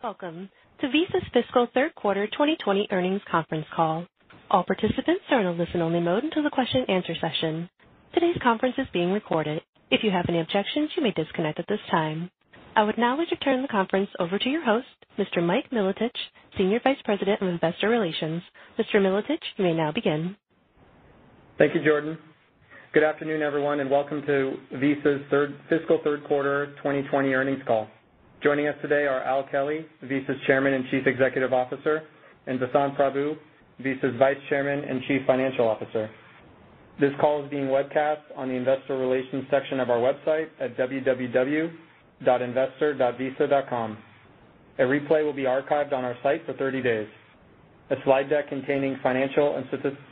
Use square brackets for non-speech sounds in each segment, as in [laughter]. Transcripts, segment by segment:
Welcome to Visa's fiscal third quarter 2020 earnings conference call. All participants are in a listen-only mode until the question and answer session. Today's conference is being recorded. If you have any objections, you may disconnect at this time. I would now like to turn the conference over to your host, Mr. Mike Milotich, Senior Vice President of Investor Relations. Mr. Milotich, you may now begin. Thank you, Jordan. Good afternoon, everyone, and welcome to Visa's fiscal third quarter 2020 earnings call. Joining us today are Al Kelly, Visa's Chairman and Chief Executive Officer, and Vasant Prabhu, Visa's Vice Chairman and Chief Financial Officer. This call is being webcast on the investor relations section of our website at www.investor.visa.com. A replay will be archived on our site for 30 days. A slide deck containing financial and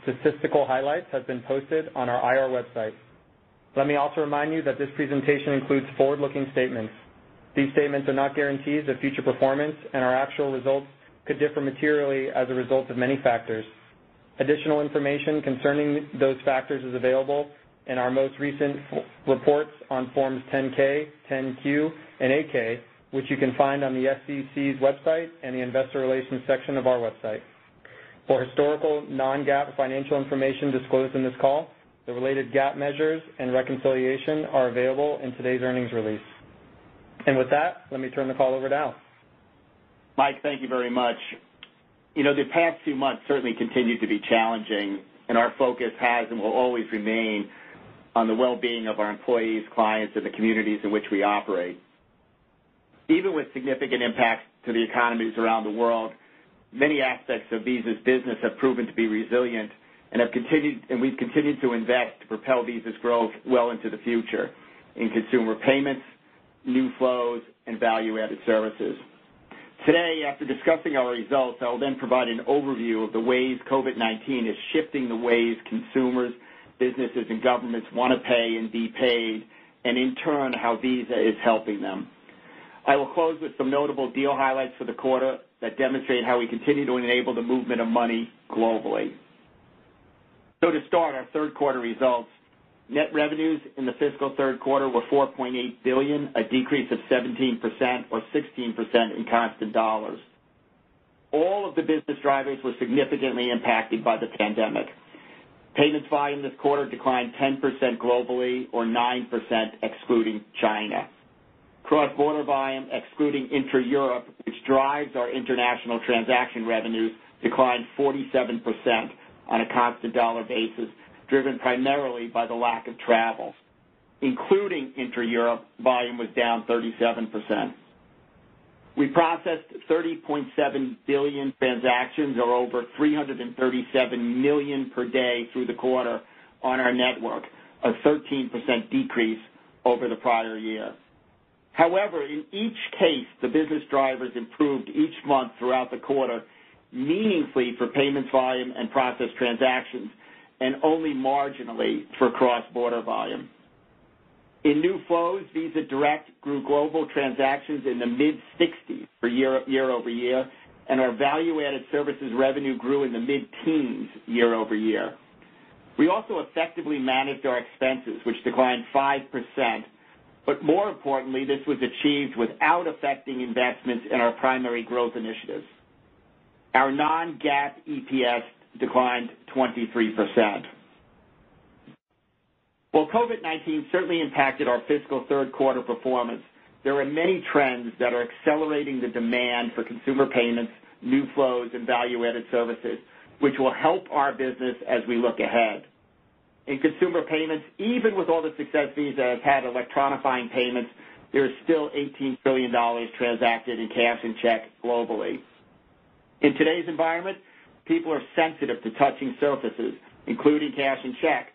statistical highlights has been posted on our IR website. Let me also remind you that this presentation includes forward-looking statements. These statements are not guarantees of future performance, and our actual results could differ materially as a result of many factors. Additional information concerning those factors is available in our most recent reports on forms 10-K, 10-Q, and 8-K, which you can find on the SEC's website and the investor relations section of our website. For historical non-GAAP financial information disclosed in this call, the related GAAP measures and reconciliation are available in today's earnings release. And with that, let me turn the call over to Al. Mike, thank you very much. You know, the past few months certainly continue to be challenging, and our focus has and will always remain on the well-being of our employees, clients, and the communities in which we operate. Even with significant impacts to the economies around the world, many aspects of Visa's business have proven to be resilient, and have continued and we've continued to invest to propel Visa's growth well into the future in consumer payments, new flows, and value-added services. Today, after discussing our results, I will then provide an overview of the ways COVID-19 is shifting the ways consumers, businesses, and governments want to pay and be paid, and in turn, how Visa is helping them. I will close with some notable deal highlights for the quarter that demonstrate how we continue to enable the movement of money globally. So to start, our third quarter results. Net revenues in the fiscal third quarter were $4.8 billion, a decrease of 17%, or 16% in constant dollars. All of the business drivers were significantly impacted by the pandemic. Payments volume this quarter declined 10% globally, or 9% excluding China. Cross-border volume, excluding intra-Europe, which drives our international transaction revenues, declined 47% on a constant dollar basis, driven primarily by the lack of travel. Including intra-Europe, volume was down 37%. We processed 30.7 billion transactions, or over 337 million per day through the quarter on our network, a 13% decrease over the prior year. However, in each case, the business drivers improved each month throughout the quarter, meaningfully for payments volume and processed transactions, and only marginally for cross-border volume. In new flows, Visa Direct grew global transactions in the mid-60s for year-over-year, and our value-added services revenue grew in the mid-teens year-over-year. We also effectively managed our expenses, which declined 5%, but more importantly, this was achieved without affecting investments in our primary growth initiatives. Our non-GAAP EPS declined 23%. While COVID-19 certainly impacted our fiscal third quarter performance, there are many trends that are accelerating the demand for consumer payments, new flows, and value-added services, which will help our business as we look ahead. In consumer payments, even with all the success Visa has had electronifying payments, there is still $18 trillion transacted in cash and check globally. In today's environment, people are sensitive to touching surfaces, including cash and check,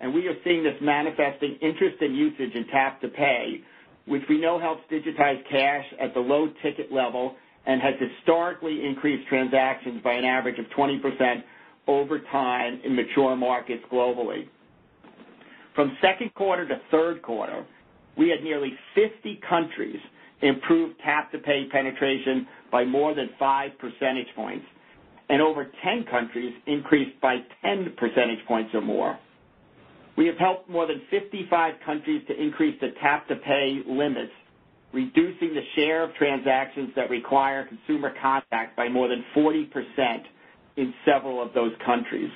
and we are seeing this manifesting interest in usage in Tap to Pay, which we know helps digitize cash at the low ticket level and has historically increased transactions by an average of 20% over time in mature markets globally. From second quarter to third quarter, we had nearly 50 countries improve Tap to Pay penetration by more than five percentage points, and over 10 countries increased by 10 percentage points or more. We have helped more than 55 countries to increase the Tap to Pay limits reducing the share of transactions that require consumer contact by more than 40% in several of those countries.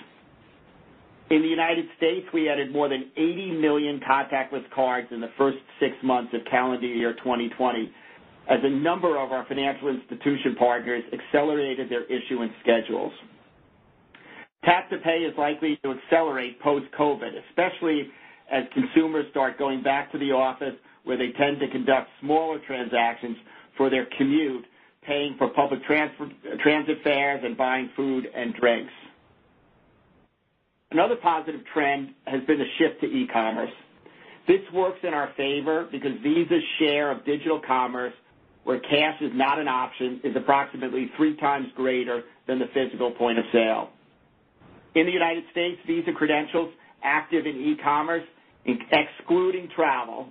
In the United States, we added more than 80 million contactless cards in the first six months of calendar year 2020, as a number of our financial institution partners accelerated their issuance schedules. Tap to Pay is likely to accelerate post-COVID, especially as consumers start going back to the office where they tend to conduct smaller transactions for their commute, paying for public transit fares and buying food and drinks. Another positive trend has been the shift to e-commerce. This works in our favor because Visa's share of digital commerce, where cash is not an option, is approximately three times greater than the physical point of sale. In the United States, Visa credentials active in e-commerce, excluding travel,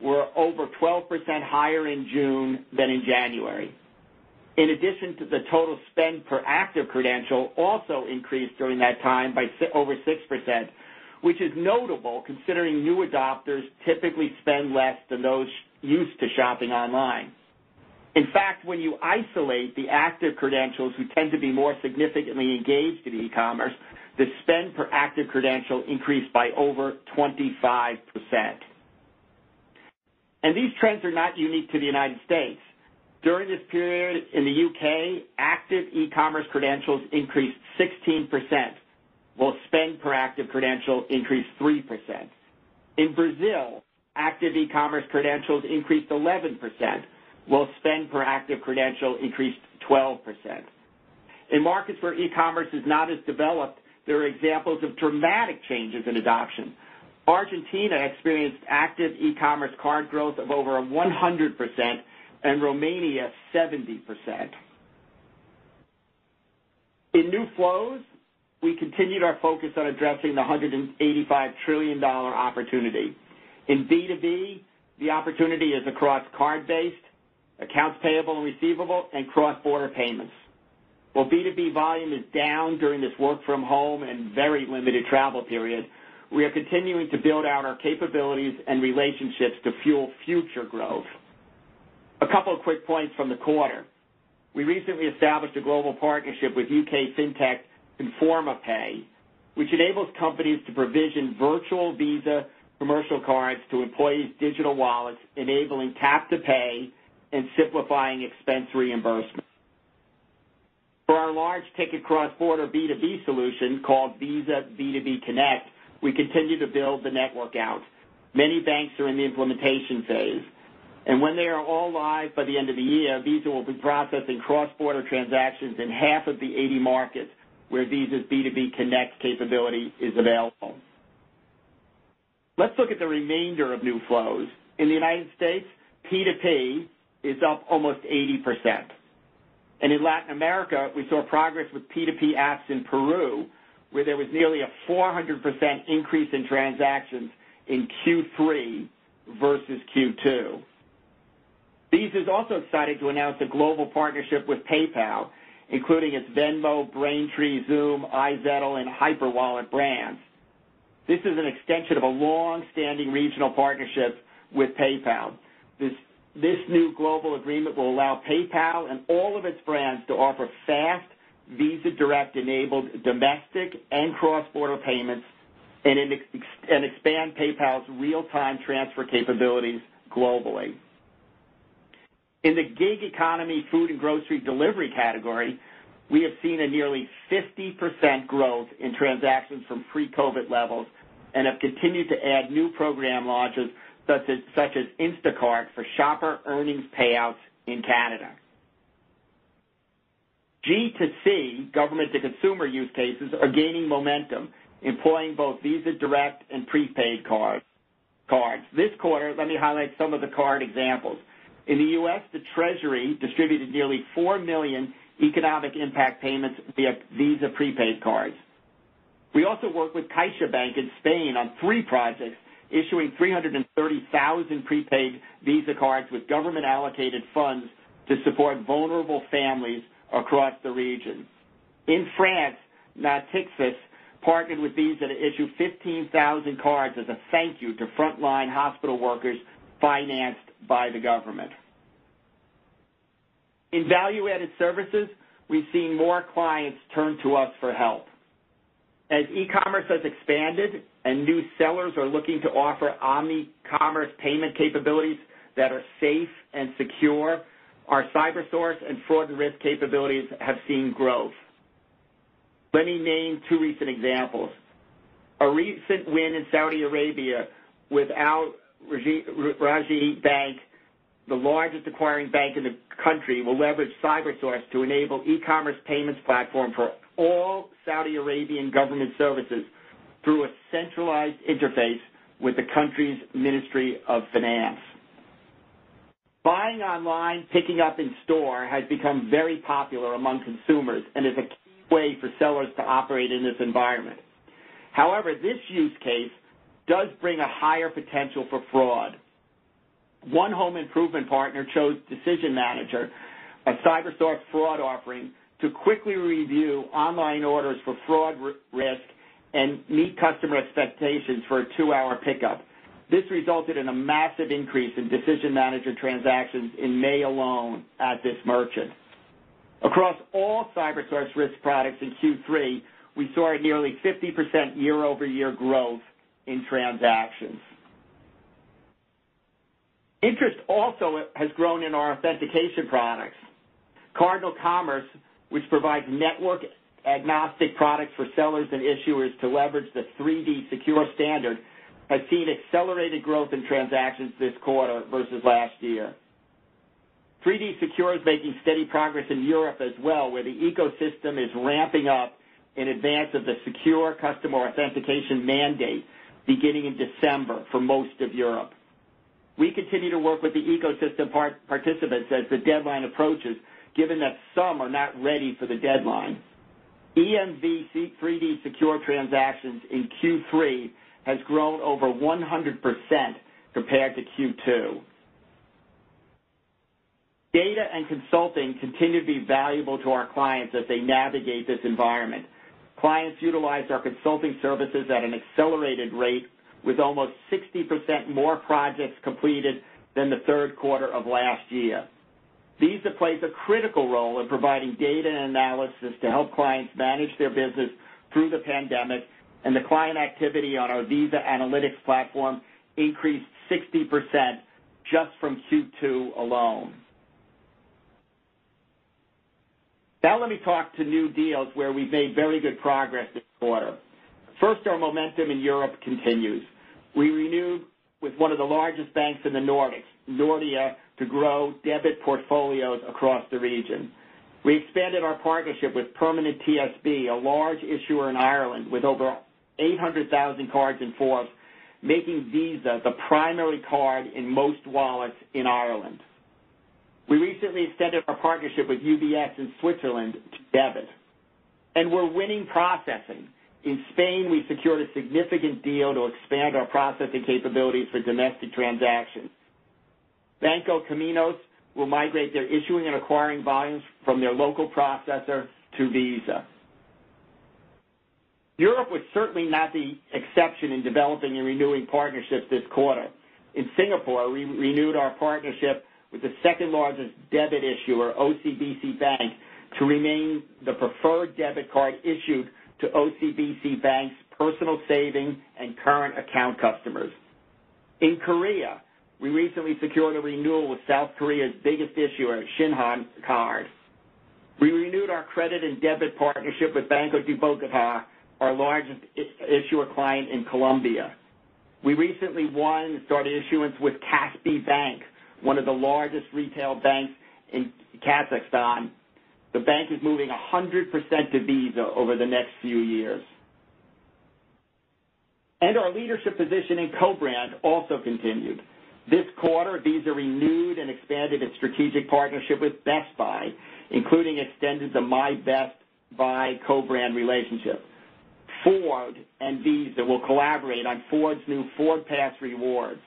were over 12% higher in June than in January. In addition to the total spend per active credential also increased during that time by over 6%, which is notable considering new adopters typically spend less than those used to shopping online. In fact, when you isolate the active credentials who tend to be more significantly engaged in e-commerce, the spend per active credential increased by over 25%. And these trends are not unique to the United States. During this period in the U.K., active e-commerce credentials increased 16%, while spend per active credential increased 3%. In Brazil, active e-commerce credentials increased 11%, while spend per active credential increased 12%. In markets where e-commerce is not as developed, there are examples of dramatic changes in adoption. Argentina experienced active e-commerce card growth of over 100%, and Romania 70%. In new flows, we continued our focus on addressing the $185 trillion opportunity. In B2B, the opportunity is across card-based, accounts payable and receivable, and cross-border payments. While B2B volume is down during this work-from-home and very limited travel period, we are continuing to build out our capabilities and relationships to fuel future growth. A couple of quick points from the quarter. We recently established a global partnership with U.K. fintech Conferma Pay, which enables companies to provision virtual Visa commercial cards to employees' digital wallets, enabling Tap to Pay and simplifying expense reimbursement. For our large ticket cross-border B2B solution called Visa B2B Connect, we continue to build the network out. Many banks are in the implementation phase. And when they are all live by the end of the year, Visa will be processing cross-border transactions in half of the 80 markets where Visa's B2B Connect capability is available. Let's look at the remainder of new flows. In the United States, P2P is up almost 80%. And in Latin America, we saw progress with P2P apps in Peru, where there was nearly a 400% increase in transactions in Q3 versus Q2. Visa is also excited to announce a global partnership with PayPal, including its Venmo, Braintree, Xoom, iZettle, and Hyperwallet brands. This is an extension of a long-standing regional partnership with PayPal. This new global agreement will allow PayPal and all of its brands to offer fast, Visa Direct-enabled domestic and cross-border payments and expand PayPal's real-time transfer capabilities globally. In the gig economy food and grocery delivery category, we have seen a nearly 50% growth in transactions from pre-COVID levels and have continued to add new program launches such as Instacart for shopper earnings payouts in Canada. G2C, government-to-consumer use cases, are gaining momentum, employing both Visa Direct and prepaid cards. This quarter, let me highlight some of the card examples. In the U.S., the Treasury distributed nearly 4 million economic impact payments via Visa prepaid cards. We also work with CaixaBank in Spain on three projects, issuing 330,000 prepaid Visa cards with government-allocated funds to support vulnerable families across the region. In France, Natixis partnered with Visa to issue 15,000 cards as a thank you to frontline hospital workers financed by the government. In value-added services, we've seen more clients turn to us for help. As e-commerce has expanded and new sellers are looking to offer omni-commerce payment capabilities that are safe and secure, our CyberSource and fraud and risk capabilities have seen growth. Let me name two recent examples. A recent win in Saudi Arabia with Al Rajhi Bank, the largest acquiring bank in the country, will leverage CyberSource to enable e-commerce payments platform for all Saudi Arabian government services through a centralized interface with the country's Ministry of Finance. Buying online, picking up in store has become very popular among consumers and is a key way for sellers to operate in this environment. However, this use case does bring a higher potential for fraud. One home improvement partner chose Decision Manager, a CyberSource fraud offering, to quickly review online orders for fraud risk and meet customer expectations for a two-hour pickup. This resulted in a massive increase in Decision Manager transactions in May alone at this merchant. Across all CyberSource risk products in Q3, we saw a nearly 50% year-over-year growth in transactions. Interest also has grown in our authentication products. Cardinal Commerce, which provides network-agnostic products for sellers and issuers to leverage the 3D Secure standard, has seen accelerated growth in transactions this quarter versus last year. 3D Secure is making steady progress in Europe as well, where the ecosystem is ramping up in advance of the secure customer authentication mandate beginning in December for most of Europe. We continue to work with the ecosystem participants as the deadline approaches, given that some are not ready for the deadline. EMV 3D Secure transactions in Q3 has grown over 100% compared to Q2. Data and consulting continue to be valuable to our clients as they navigate this environment. Clients utilize our consulting services at an accelerated rate with almost 60% more projects completed than the third quarter of last year. Visa plays a critical role in providing data and analysis to help clients manage their business through the pandemic, and the client activity on our Visa Analytics platform increased 60% just from Q2 alone. Now let me talk to new deals where we've made very good progress this quarter. First, our momentum in Europe continues. We renewed with one of the largest banks in the Nordics, Nordea, to grow debit portfolios across the region. We expanded our partnership with Permanent TSB, a large issuer in Ireland with over 800,000 cards in force, making Visa the primary card in most wallets in Ireland. We recently extended our partnership with UBS in Switzerland to debit, and we're winning processing. In Spain, we secured a significant deal to expand our processing capabilities for domestic transactions. Banco Caminos will migrate their issuing and acquiring volumes from their local processor to Visa. Europe was certainly not the exception in developing and renewing partnerships this quarter. In Singapore, we renewed our partnership with the second-largest debit issuer, OCBC Bank, to remain the preferred debit card issued to OCBC Bank's personal saving and current account customers. In Korea, we recently secured a renewal with South Korea's biggest issuer, Shinhan Card. We renewed our credit and debit partnership with Banco de Bogotá, our largest issuer client in Colombia. We recently won and started issuance with Kaspi Bank, one of the largest retail banks in Kazakhstan. The bank is moving 100% to Visa over the next few years. And our leadership position in co-brand also continued. This quarter, Visa renewed and expanded its strategic partnership with Best Buy, including extended the My Best Buy co-brand relationship. Ford and Visa will collaborate on Ford's new FordPass Rewards,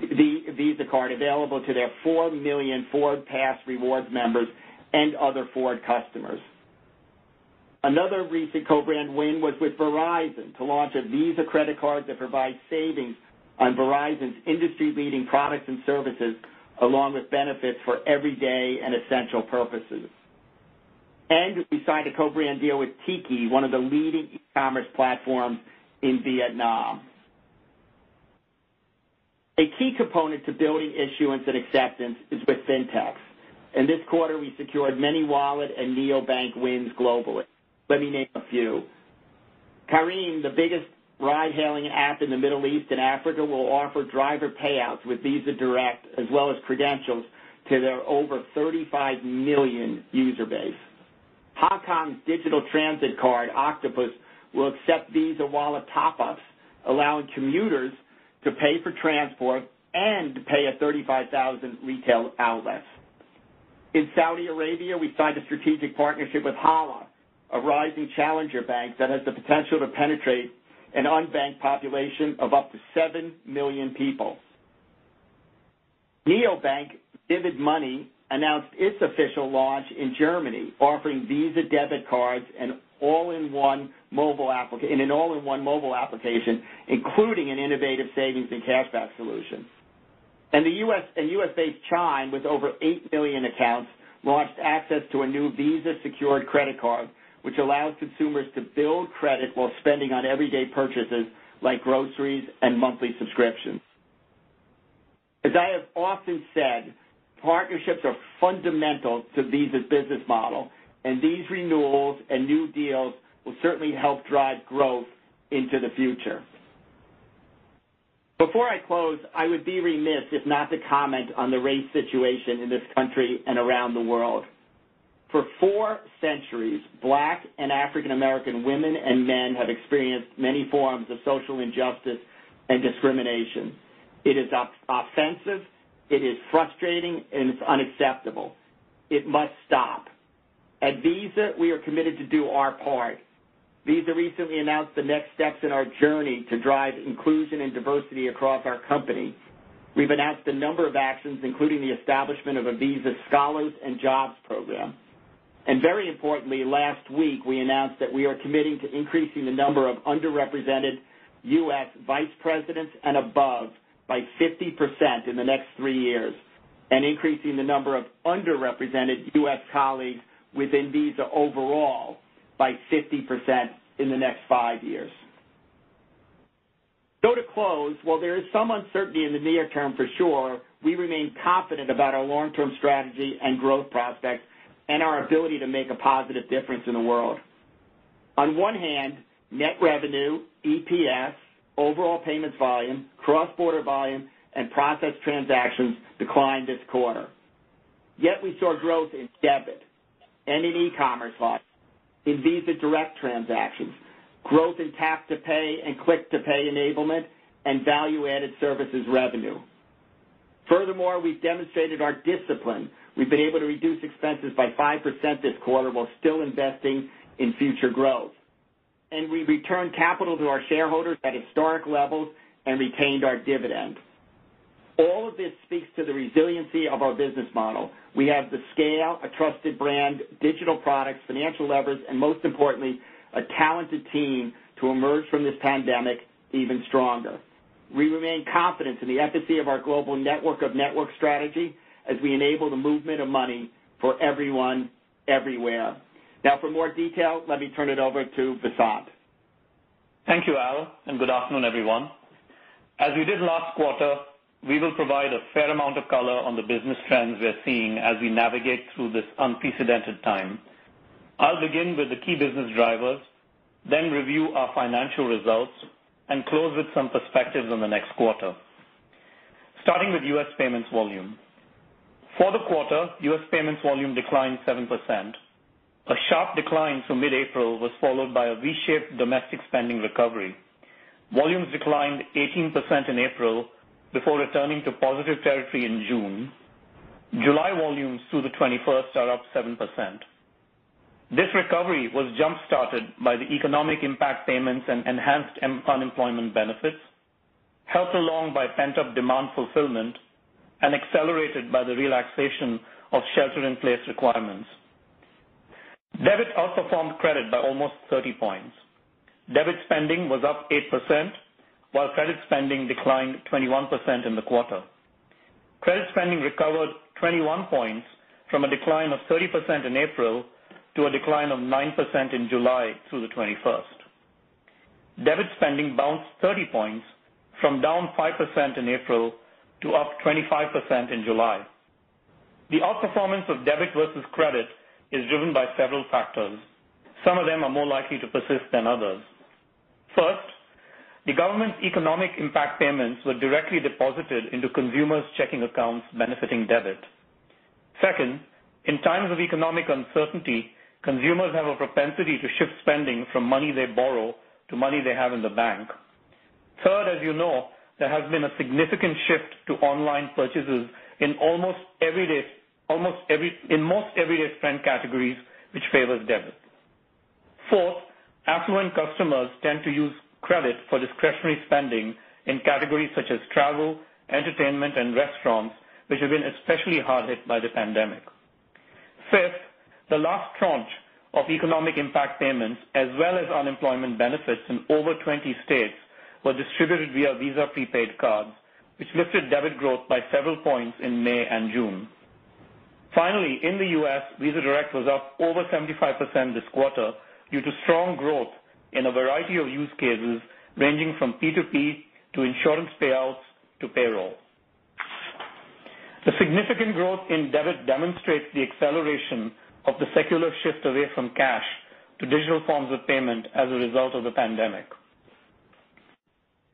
the Visa card available to their 4 million FordPass Rewards members and other Ford customers. Another recent co-brand win was with Verizon to launch a Visa credit card that provides savings on Verizon's industry-leading products and services along with benefits for everyday and essential purposes. And we signed a co-brand deal with Tiki, one of the leading e-commerce platforms in Vietnam. A key component to building issuance and acceptance is with fintechs. In this quarter, we secured many wallet and neobank wins globally. Let me name a few. Careem, the biggest ride-hailing app in the Middle East and Africa, will offer driver payouts with Visa Direct as well as credentials to their over 35 million user base. Hong Kong's digital transit card, Octopus, will accept Visa wallet top-ups, allowing commuters to pay for transport and to pay at 35,000 retail outlets. In Saudi Arabia, we signed a strategic partnership with Hala, a rising challenger bank that has the potential to penetrate an unbanked population of up to 7 million people. Neobank Vivid Money announced its official launch in Germany, offering Visa debit cards and all in one mobile application an all-in-one mobile application, including an innovative savings and cashback solution. And the U.S. and U.S.-based Chime, with over 8 million accounts, launched access to a new Visa-secured credit card, which allows consumers to build credit while spending on everyday purchases like groceries and monthly subscriptions. As I have often said, partnerships are fundamental to Visa's business model, and these renewals and new deals will certainly help drive growth into the future. Before I close, I would be remiss if not to comment on the race situation in this country and around the world. For four centuries, Black and African American women and men have experienced many forms of social injustice and discrimination. It is offensive, it is frustrating, and it's unacceptable. It must stop. At Visa, we are committed to do our part. Visa recently announced the next steps in our journey to drive inclusion and diversity across our company. We've announced a number of actions, including the establishment of a Visa Scholars and Jobs program. And very importantly, last week, we announced that we are committing to increasing the number of underrepresented U.S. vice presidents and above by 50% in the next three years, and increasing the number of underrepresented U.S. colleagues within Visa overall by 50% in the next five years. So to close, while there is some uncertainty in the near term for sure, we remain confident about our long-term strategy and growth prospects and our ability to make a positive difference in the world. On one hand, net revenue, EPS, overall payments volume, cross-border volume, and processed transactions declined this quarter. Yet we saw growth in debit and in e-commerce volume, in Visa Direct transactions, growth in tap-to-pay and click-to-pay enablement, and value-added services revenue. Furthermore, we've demonstrated our discipline. We've been able to reduce expenses by 5% this quarter while still investing in future growth. And we returned capital to our shareholders at historic levels and retained our dividend. All of this speaks to the resiliency of our business model. We have the scale, a trusted brand, digital products, financial levers, and most importantly, a talented team to emerge from this pandemic even stronger. We remain confident in the efficacy of our global network of network strategy as we enable the movement of money for everyone, everywhere. Now, for more detail, let me turn it over to Vasant. Thank you, Al, and good afternoon, everyone. As we did last quarter, we will provide a fair amount of color on the business trends we're seeing as we navigate through this unprecedented time. I'll begin with the key business drivers, then review our financial results, and close with some perspectives on the next quarter. Starting with U.S. payments volume. For the quarter, U.S. payments volume declined 7%. A sharp decline from mid-April was followed by a V-shaped domestic spending recovery. Volumes declined 18% in April before returning to positive territory in June. July volumes through the 21st are up 7%. This recovery was jump-started by the economic impact payments and enhanced unemployment benefits, helped along by pent-up demand fulfillment, and accelerated by the relaxation of shelter-in-place requirements. Debit outperformed credit by almost 30 points. Debit spending was up 8%, while credit spending declined 21% in the quarter. credit spending recovered 21 points from a decline of 30% in April to a decline of 9% in July through the 21st. Debit spending bounced 30 points from down 5% in April to up 25% in July. The outperformance of debit versus credit is driven by several factors. Some of them are more likely to persist than others. First, the government's economic impact payments were directly deposited into consumers' checking accounts benefiting debit. Second, in times of economic uncertainty, consumers have a propensity to shift spending from money they borrow to money they have in the bank. Third, as you know, there has been a significant shift to online purchases in almost everyday almost every in most everyday spend categories, which favors debit. Fourth, affluent customers tend to use credit for discretionary spending in categories such as travel, entertainment, and restaurants, which have been especially hard hit by the pandemic. Fifth, the last tranche of economic impact payments, as well as unemployment benefits in over 20 states, were distributed via Visa prepaid cards, which lifted debit growth by several points in May and June. Finally, in the U.S., Visa Direct was up over 75% this quarter due to strong growth in a variety of use cases, ranging from P2P to insurance payouts to payroll. The significant growth in debit demonstrates the acceleration of the secular shift away from cash to digital forms of payment as a result of the pandemic.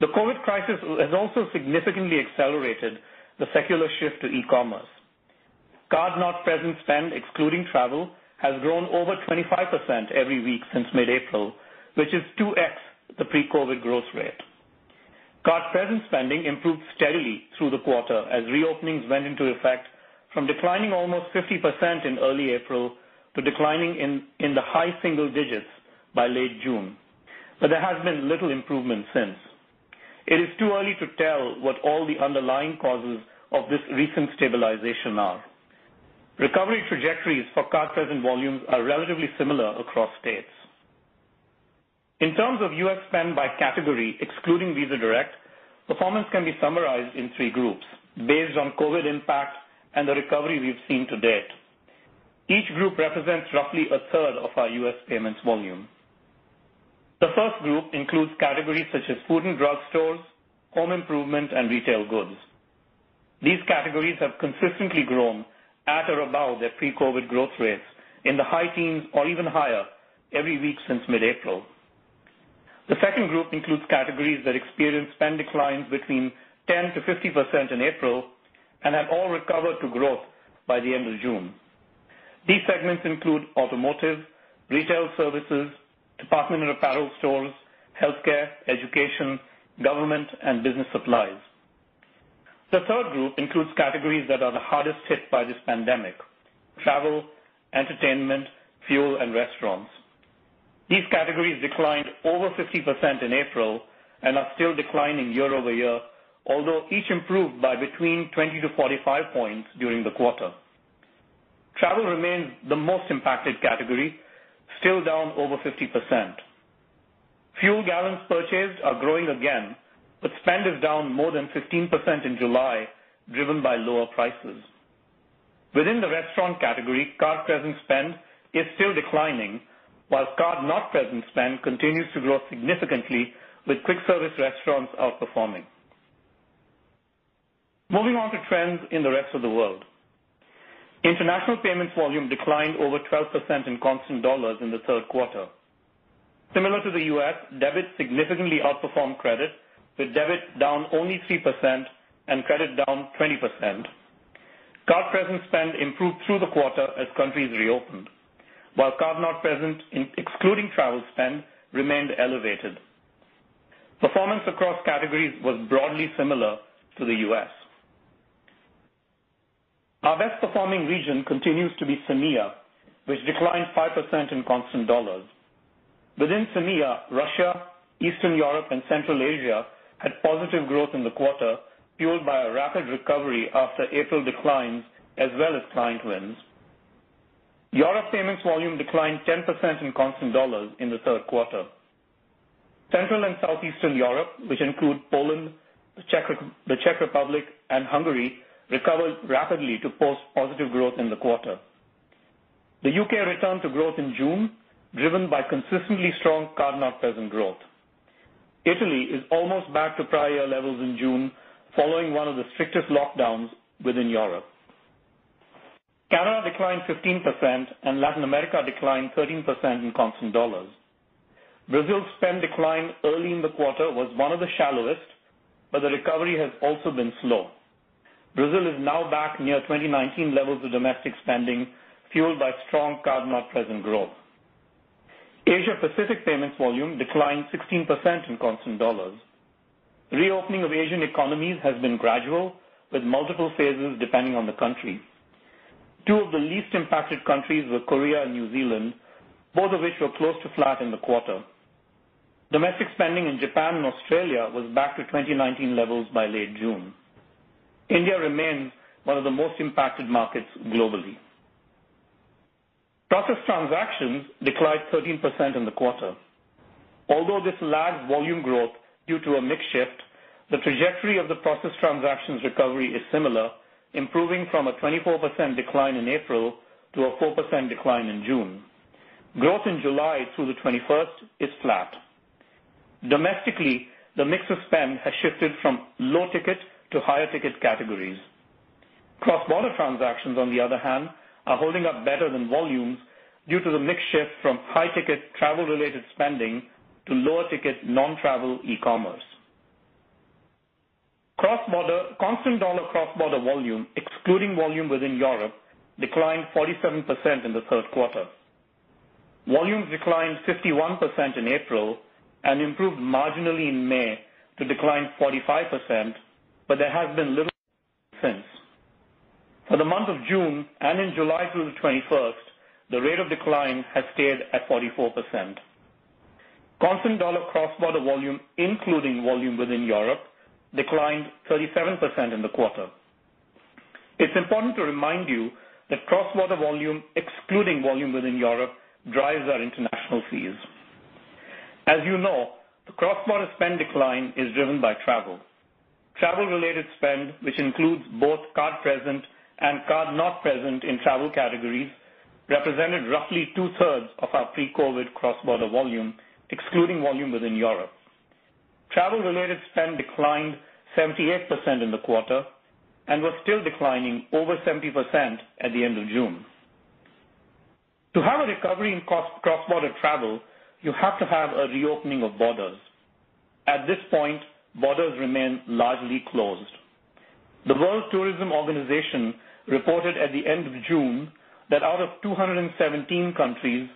The COVID crisis has also significantly accelerated the secular shift to e-commerce. Card-not-present spend, excluding travel, has grown over 25% every week since mid-April, which is 2x the pre-COVID growth rate. Card-present spending improved steadily through the quarter as reopenings went into effect from declining almost 50% in early April to declining in the high single digits by late June. But there has been little improvement since. It is too early to tell what all the underlying causes of this recent stabilization are. Recovery trajectories for card-present volumes are relatively similar across states. In terms of U.S. spend by category, excluding Visa Direct, performance can be summarized in three groups based on COVID impact and the recovery we've seen to date. Each group represents roughly a third of our U.S. payments volume. The first group includes categories such as food and drug stores, home improvement, and retail goods. These categories have consistently grown at or above their pre-COVID growth rates in the high teens or even higher every week since mid-April. The second group includes categories that experienced spend declines between 10%-50% in April and have all recovered to growth by the end of June. These segments include automotive, retail services, department and apparel stores, healthcare, education, government, and business supplies. The third group includes categories that are the hardest hit by this pandemic: travel, entertainment, fuel, and restaurants. These categories declined over 50% in April and are still declining year-over-year, although each improved by between 20 to 45 points during the quarter. Travel remains the most impacted category, still down over 50%. Fuel gallons purchased are growing again, but spend is down more than 15% in July, driven by lower prices. Within the restaurant category, card-present spend is still declining, while card-not-present spend continues to grow significantly, with quick service restaurants outperforming. Moving on to trends in the rest of the world. International payments volume declined over 12% in constant dollars in the third quarter. Similar to the U.S., debit significantly outperformed credit, with debit down only 3% and credit down 20%. Card-present spend improved through the quarter as countries reopened, while card-not-present, excluding travel spend, remained elevated. Performance across categories was broadly similar to the U.S. Our best-performing region continues to be CEMEA, which declined 5% in constant dollars. Within CEMEA, Russia, Eastern Europe, and Central Asia had positive growth in the quarter, fueled by a rapid recovery after April declines as well as client wins. Europe payments volume declined 10% in constant dollars in the third quarter. Central and Southeastern Europe, which include Poland, the Czech Republic, and Hungary, recovered rapidly to post positive growth in the quarter. The U.K. returned to growth in June, driven by consistently strong card-not-present growth. Italy is almost back to prior year levels in June, following one of the strictest lockdowns within Europe. Canada declined 15%, and Latin America declined 13% in constant dollars. Brazil's spend decline early in the quarter was one of the shallowest, but the recovery has also been slow. Brazil is now back near 2019 levels of domestic spending, fueled by strong card-not-present growth. Asia Pacific payments volume declined 16% in constant dollars. Reopening of Asian economies has been gradual, with multiple phases depending on the country. Two of the least impacted countries were Korea and New Zealand, both of which were close to flat in the quarter. Domestic spending in Japan and Australia was back to 2019 levels by late June. India remains one of the most impacted markets globally. Processed transactions declined 13% in the quarter. Although this lags volume growth due to a mix shift, the trajectory of the processed transactions recovery is similar, improving from a 24% decline in April to a 4% decline in June. Growth in July through the 21st is flat. Domestically, the mix of spend has shifted from low-ticket to higher-ticket categories. Cross-border transactions, on the other hand, are holding up better than volumes due to the mix shift from high-ticket travel-related spending to lower-ticket non-travel e-commerce. Cross border constant dollar cross-border volume, excluding volume within Europe, declined 47% in the third quarter. Volumes declined 51% in April and improved marginally in May to decline 45%, but there has been little since. For the month of June and in July through the 21st, the rate of decline has stayed at 44%. Constant dollar cross-border volume, including volume within Europe, declined 37% in the quarter. It's important to remind you that cross-border volume, excluding volume within Europe, drives our international fees. As you know, the cross-border spend decline is driven by travel. Travel-related spend, which includes both card-present and card-not-present in travel categories, represented roughly two-thirds of our pre-COVID cross-border volume, excluding volume within Europe. Travel-related spend declined 78% in the quarter and was still declining over 70% at the end of June. To have a recovery in cross-border travel, you have to have a reopening of borders. At this point, borders remain largely closed. The World Tourism Organization reported at the end of June that out of 217 countries,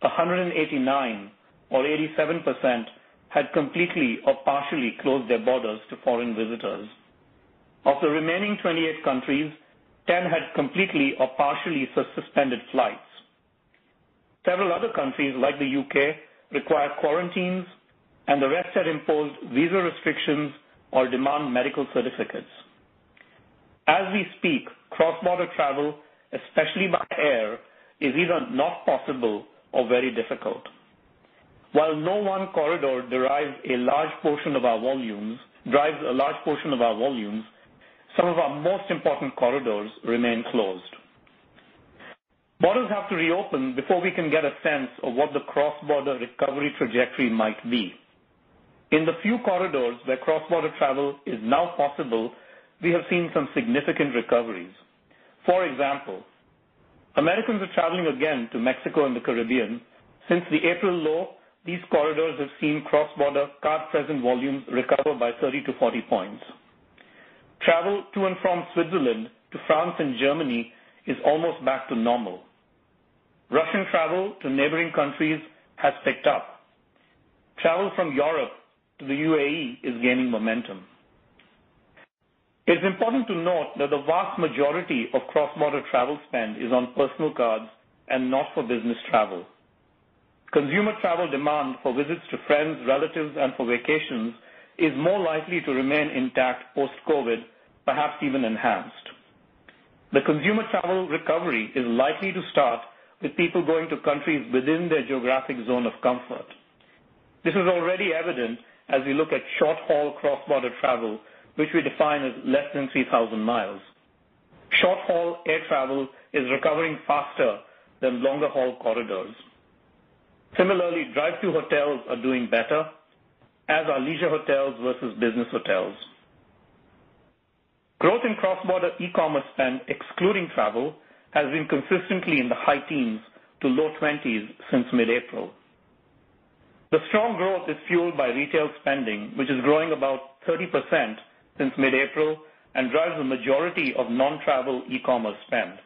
189 or 87% had completely or partially closed their borders to foreign visitors. Of the remaining 28 countries, 10 had completely or partially suspended flights. Several other countries, like the U.K., require quarantines, and the rest had imposed visa restrictions or demand medical certificates. As we speak, cross-border travel, especially by air, is either not possible or very difficult. While no one corridor derives a large portion of our volumes, drives a large portion of our volumes, some of our most important corridors remain closed. Borders have to reopen before we can get a sense of what the cross-border recovery trajectory might be. In the few corridors where cross-border travel is now possible, we have seen some significant recoveries. For example, Americans are traveling again to Mexico and the Caribbean. Since the April low, these corridors have seen cross-border card-present volumes recover by 30 to 40 points. Travel to and from Switzerland to France and Germany is almost back to normal. Russian travel to neighboring countries has picked up. Travel from Europe to the UAE is gaining momentum. It's important to note that the vast majority of cross-border travel spend is on personal cards and not for business travel. Consumer travel demand for visits to friends, relatives, and for vacations is more likely to remain intact post-COVID, perhaps even enhanced. The consumer travel recovery is likely to start with people going to countries within their geographic zone of comfort. This is already evident as we look at short-haul cross-border travel, which we define as less than 3,000 miles. short-haul air travel is recovering faster than longer-haul corridors. Similarly, drive-to hotels are doing better, as are leisure hotels versus business hotels. Growth in cross-border e-commerce spend, excluding travel, has been consistently in the high teens to low 20s since mid-April. The strong growth is fueled by retail spending, which is growing about 30% since mid-April and drives the majority of non-travel e-commerce spend.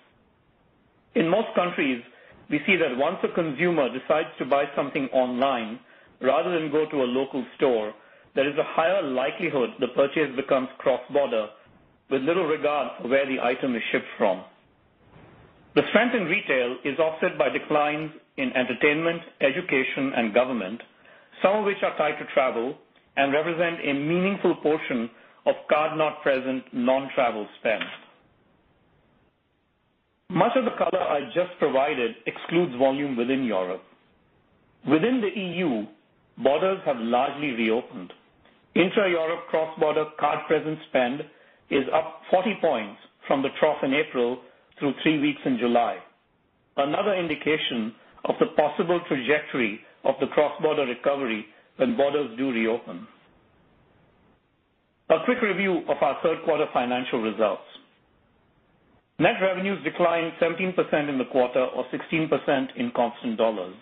In most countries, we see that once a consumer decides to buy something online rather than go to a local store, there is a higher likelihood the purchase becomes cross-border with little regard for where the item is shipped from. The strength in retail is offset by declines in entertainment, education, and government, some of which are tied to travel and represent a meaningful portion of card-not-present non-travel spend. Much of the color I just provided excludes volume within Europe. Within the EU, borders have largely reopened. Intra-Europe cross-border card-present spend is up 40 points from the trough in April through three weeks in July, another indication of the possible trajectory of the cross-border recovery when borders do reopen. A quick review of our third quarter financial results. Net revenues declined 17% in the quarter or 16% in constant dollars.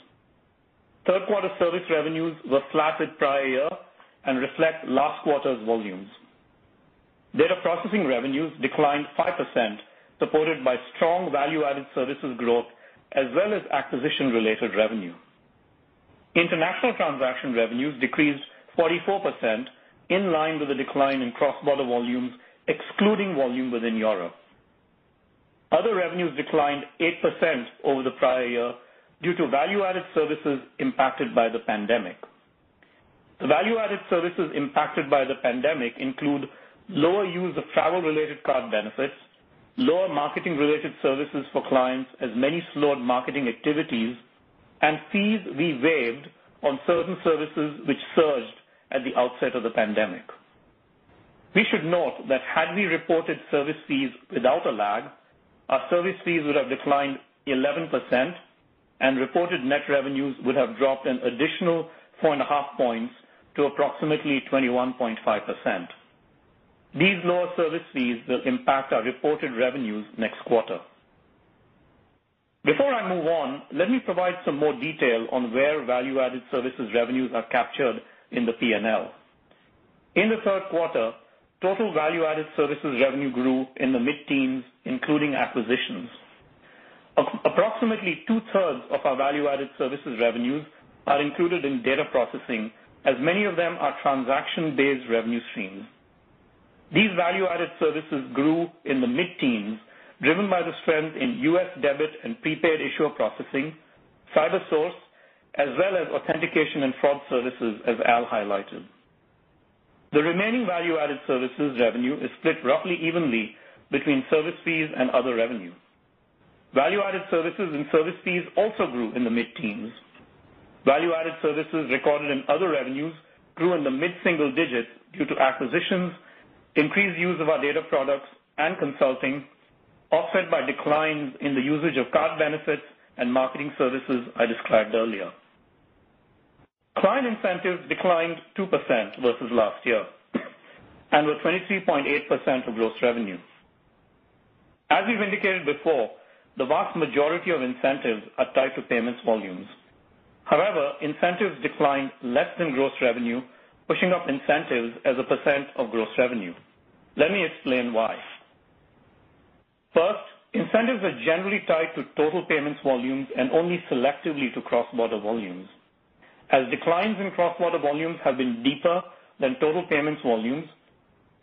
Third quarter service revenues were flat with prior year and reflect last quarter's volumes. Data processing revenues declined 5%, supported by strong value-added services growth as well as acquisition-related revenue. International transaction revenues decreased 44%, in line with the decline in cross-border volumes, excluding volume within Europe. Other revenues declined 8% over the prior year due to value-added services impacted by the pandemic. The value-added services impacted by the pandemic include lower use of travel-related card benefits, lower marketing-related services for clients as many slowed marketing activities, fees we waived on certain services which surged at the outset of the pandemic. We should note that had we reported service fees without a lag, our service fees would have declined 11%, and reported net revenues would have dropped an additional 4.5 points to approximately 21.5%. These lower service fees will impact our reported revenues next quarter. Before I move on, let me provide some more detail on where value-added services revenues are captured in the P&L. In the third quarter, total value-added services revenue grew in the mid-teens, including acquisitions. Approximately two-thirds of our value-added services revenues are included in data processing, as many of them are transaction-based revenue streams. These value-added services grew in the mid-teens, driven by the strength in U.S. debit and prepaid issuer processing, CyberSource, as well as authentication and fraud services, as Al highlighted. The remaining value-added services revenue is split roughly evenly between service fees and other revenue. Value-added services and service fees also grew in the mid-teens. Value-added services recorded in other revenues grew in the mid-single digits due to acquisitions, increased use of our data products, and consulting, offset by declines in the usage of card benefits and marketing services I described earlier. Client incentives declined 2% versus last year [clears throat] and were 23.8% of gross revenue. As we've indicated before, the vast majority of incentives are tied to payments volumes. However, incentives declined less than gross revenue, pushing up incentives as a percent of gross revenue. Let me explain why. First, incentives are generally tied to total payments volumes and only selectively to cross-border volumes. As declines in cross-border volumes have been deeper than total payments volumes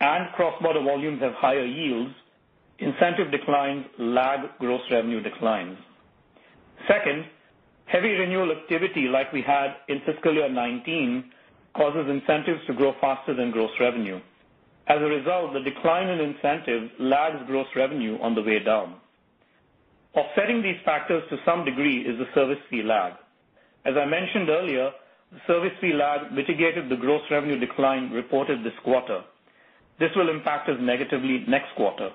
and cross-border volumes have higher yields, incentive declines lag gross revenue declines. Second, heavy renewal activity like we had in fiscal year 2019 causes incentives to grow faster than gross revenue. As a result, the decline in incentives lags gross revenue on the way down. Offsetting these factors to some degree is the service fee lag. As I mentioned earlier, the service fee lag mitigated the gross revenue decline reported this quarter. This will impact us negatively next quarter.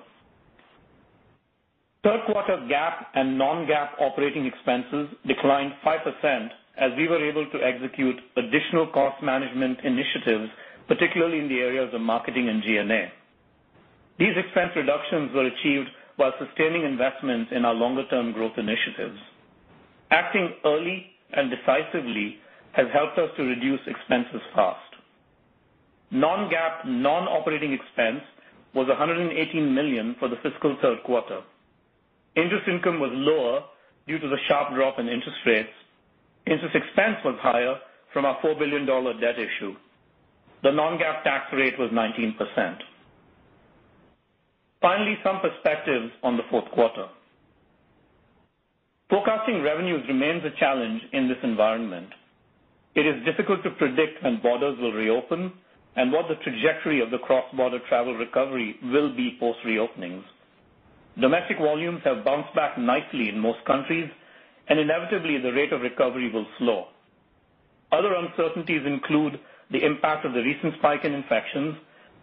Third quarter GAAP and non-GAAP operating expenses declined 5% as we were able to execute additional cost management initiatives, particularly in the areas of marketing and G&A. These expense reductions were achieved while sustaining investments in our longer-term growth initiatives. Acting early and decisively has helped us to reduce expenses fast. Non-GAAP non-operating expense was 118 million for the fiscal third quarter. Interest income was lower due to the sharp drop in interest rates. Interest expense was higher from our $4 billion debt issue. The non-GAAP tax rate was 19%. Finally, some perspectives on the fourth quarter. Forecasting revenues remains a challenge in this environment. It is difficult to predict when borders will reopen and what the trajectory of the cross-border travel recovery will be post-reopenings. Domestic volumes have bounced back nicely in most countries, and inevitably, the rate of recovery will slow. Other uncertainties include the impact of the recent spike in infections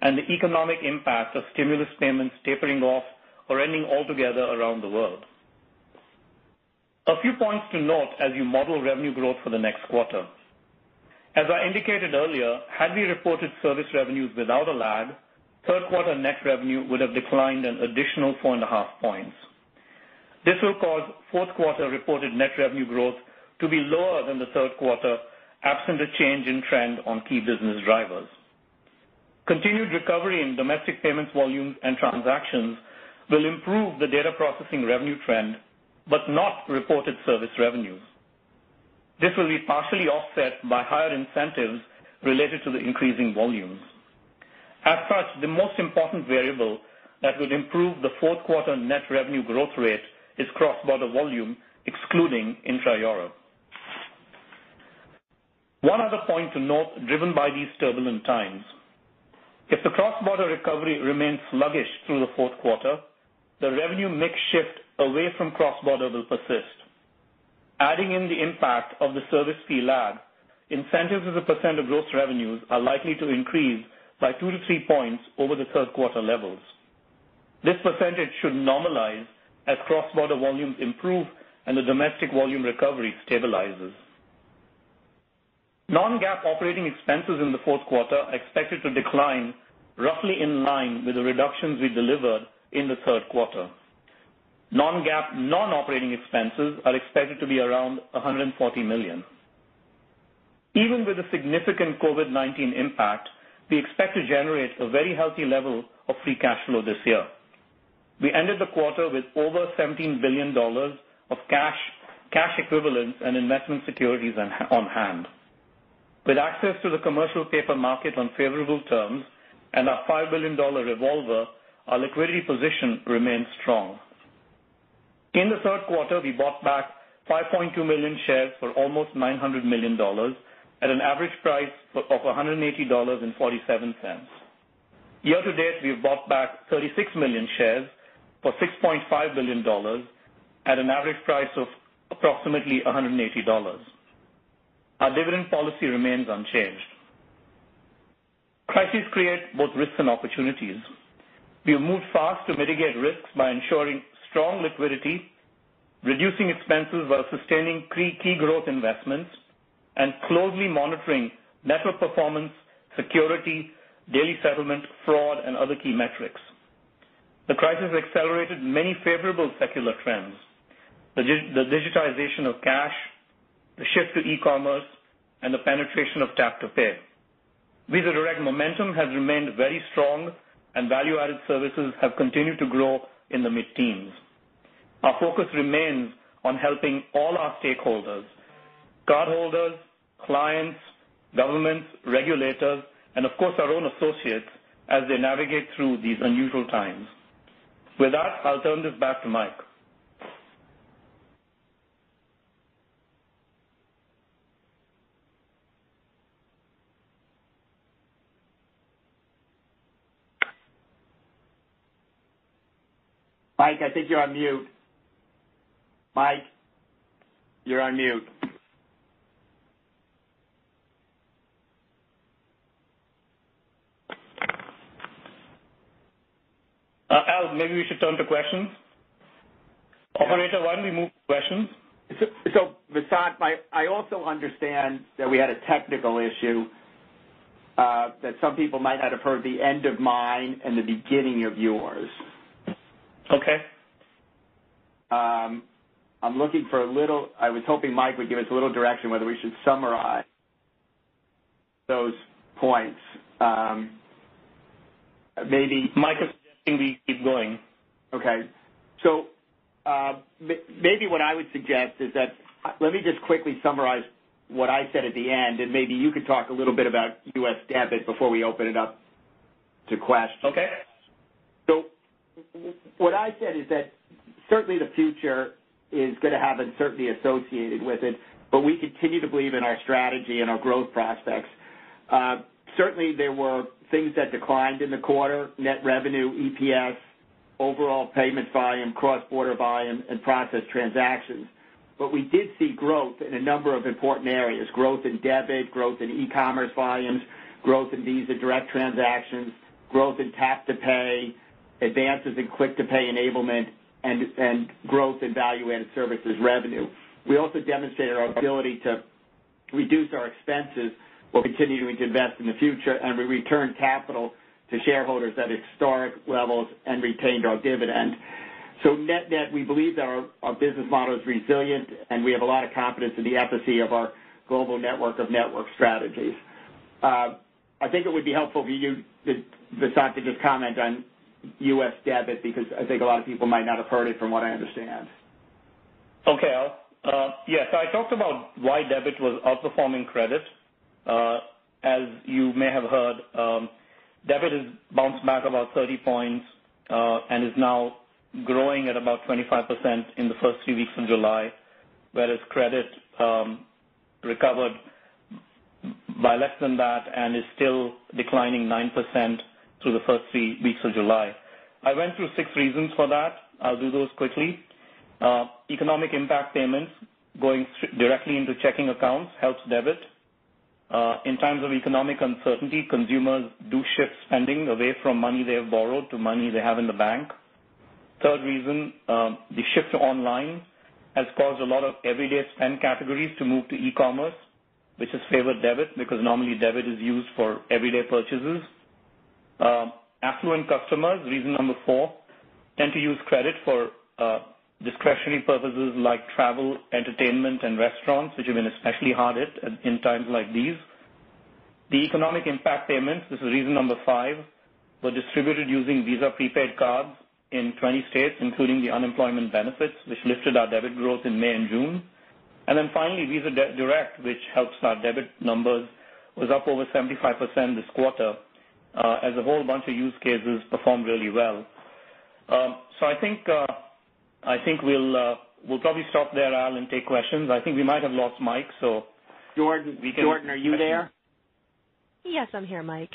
and the economic impact of stimulus payments tapering off or ending altogether around the world. A few points to note as you model revenue growth for the next quarter. As I indicated earlier, had we reported service revenues without a lag, third quarter net revenue would have declined an additional 4.5 points. This will cause fourth quarter reported net revenue growth to be lower than the third quarter, absent a change in trend on key business drivers. Continued recovery in domestic payments volumes and transactions will improve the data processing revenue trend, but not reported service revenues. This will be partially offset by higher incentives related to the increasing volumes. As such, the most important variable that would improve the fourth quarter net revenue growth rate is cross-border volume, excluding intra-Europe. One other point to note, driven by these turbulent times. If the cross-border recovery remains sluggish through the fourth quarter, the revenue mix shift away from cross-border will persist. Adding in the impact of the service fee lag, incentives as a percent of gross revenues are likely to increase by two to three points over the third quarter levels. This percentage should normalize as cross-border volumes improve and the domestic volume recovery stabilizes. Non-GAAP operating expenses in the fourth quarter are expected to decline roughly in line with the reductions we delivered in the third quarter. Non-GAAP non-operating expenses are expected to be around $140 million. Even with the significant COVID-19 impact, we expect to generate a very healthy level of free cash flow this year. We ended the quarter with over $17 billion of cash cash equivalents, and investment securities on hand. With access to the commercial paper market on favorable terms and our $5 billion revolver, our liquidity position remains strong. In the third quarter, we bought back 5.2 million shares for almost $900 million at an average price of $180.47. Year to date, we have bought back 36 million shares for $6.5 billion at an average price of approximately $180. Our dividend policy remains unchanged. Crises create both risks and opportunities. We have moved fast to mitigate risks by ensuring strong liquidity, reducing expenses while sustaining key growth investments, and closely monitoring network performance, security, daily settlement, fraud, and other key metrics. The crisis accelerated many favorable secular trends. The digitization of cash, the shift to e-commerce, and the penetration of tap to pay. Visa Direct momentum has remained very strong, and value-added services have continued to grow in the mid-teens. Our focus remains on helping all our stakeholders, cardholders, clients, governments, regulators, and of course, our own associates as they navigate through these unusual times. With that, I'll turn this back to Mike. Mike, I think you're on mute. Mike, you're on mute. Uh, Al, maybe we should turn to questions. Operator, why don't we move to questions? Vasant, I also understand that we had a technical issue, uh, that some people might not have heard the end of mine and the beginning of yours. Okay. Um, I'm looking for a little, I was hoping Mike would give us a little direction whether we should summarize those points. Um, maybe. Mike is suggesting we keep going. Okay. So uh, maybe what I would suggest is that, let me just quickly summarize what I said at the end, and maybe you could talk a little bit about U.S. debit before we open it up to questions. Okay. What I said is that certainly the future is going to have uncertainty associated with it, but we continue to believe in our strategy and our growth prospects. Uh, certainly, there were things that declined in the quarter, net revenue, EPS, overall payments volume, cross-border volume, and processed transactions. But we did see growth in a number of important areas, growth in debit, growth in e-commerce volumes, growth in Visa Direct transactions, growth in Tap to Pay, advances in Click to Pay enablement, and growth in value-added services revenue. We also demonstrated our ability to reduce our expenses while continuing to invest in the future, and we returned capital to shareholders at historic levels and retained our dividend. So Net-net, we believe that our business model is resilient, and we have a lot of confidence in the efficacy of our global network of network strategies. Uh, I think it would be helpful for you, Vasant, to just comment on U.S. debit, because I think a lot of people might not have heard it from what I understand. Okay, Al. Uh, yes, I talked about why debit was outperforming credit. Uh, as you may have heard, um, debit has bounced back about 30 points, uh, and is now growing at about 25% in the first three weeks of July, whereas credit um, recovered by less than that and is still declining 9% through the first three weeks of July. I went through six reasons for that. I'll do those quickly. Uh, Economic impact payments going directly into checking accounts helps debit. Uh, In times of economic uncertainty, consumers do shift spending away from money they have borrowed to money they have in the bank. Third reason, the shift to online has caused a lot of everyday spend categories to move to e-commerce, which has favored debit because normally debit is used for everyday purchases. Um, affluent customers, reason number four, tend to use credit for uh, discretionary purposes like travel, entertainment, and restaurants, which have been especially hard hit in times like these. The economic impact payments, this is reason number five, were distributed using Visa prepaid cards in 20 states, including the unemployment benefits, which lifted our debit growth in May and June. And then finally, Visa Direct, which helps our debit numbers, was up over 75% this quarter, as a whole bunch of use cases performed really well. Um, so I think uh, I think we'll we'll probably stop there, Al, and take questions. I think we might have lost Mike. So Jordan, are you there? Yes, I'm here, Mike.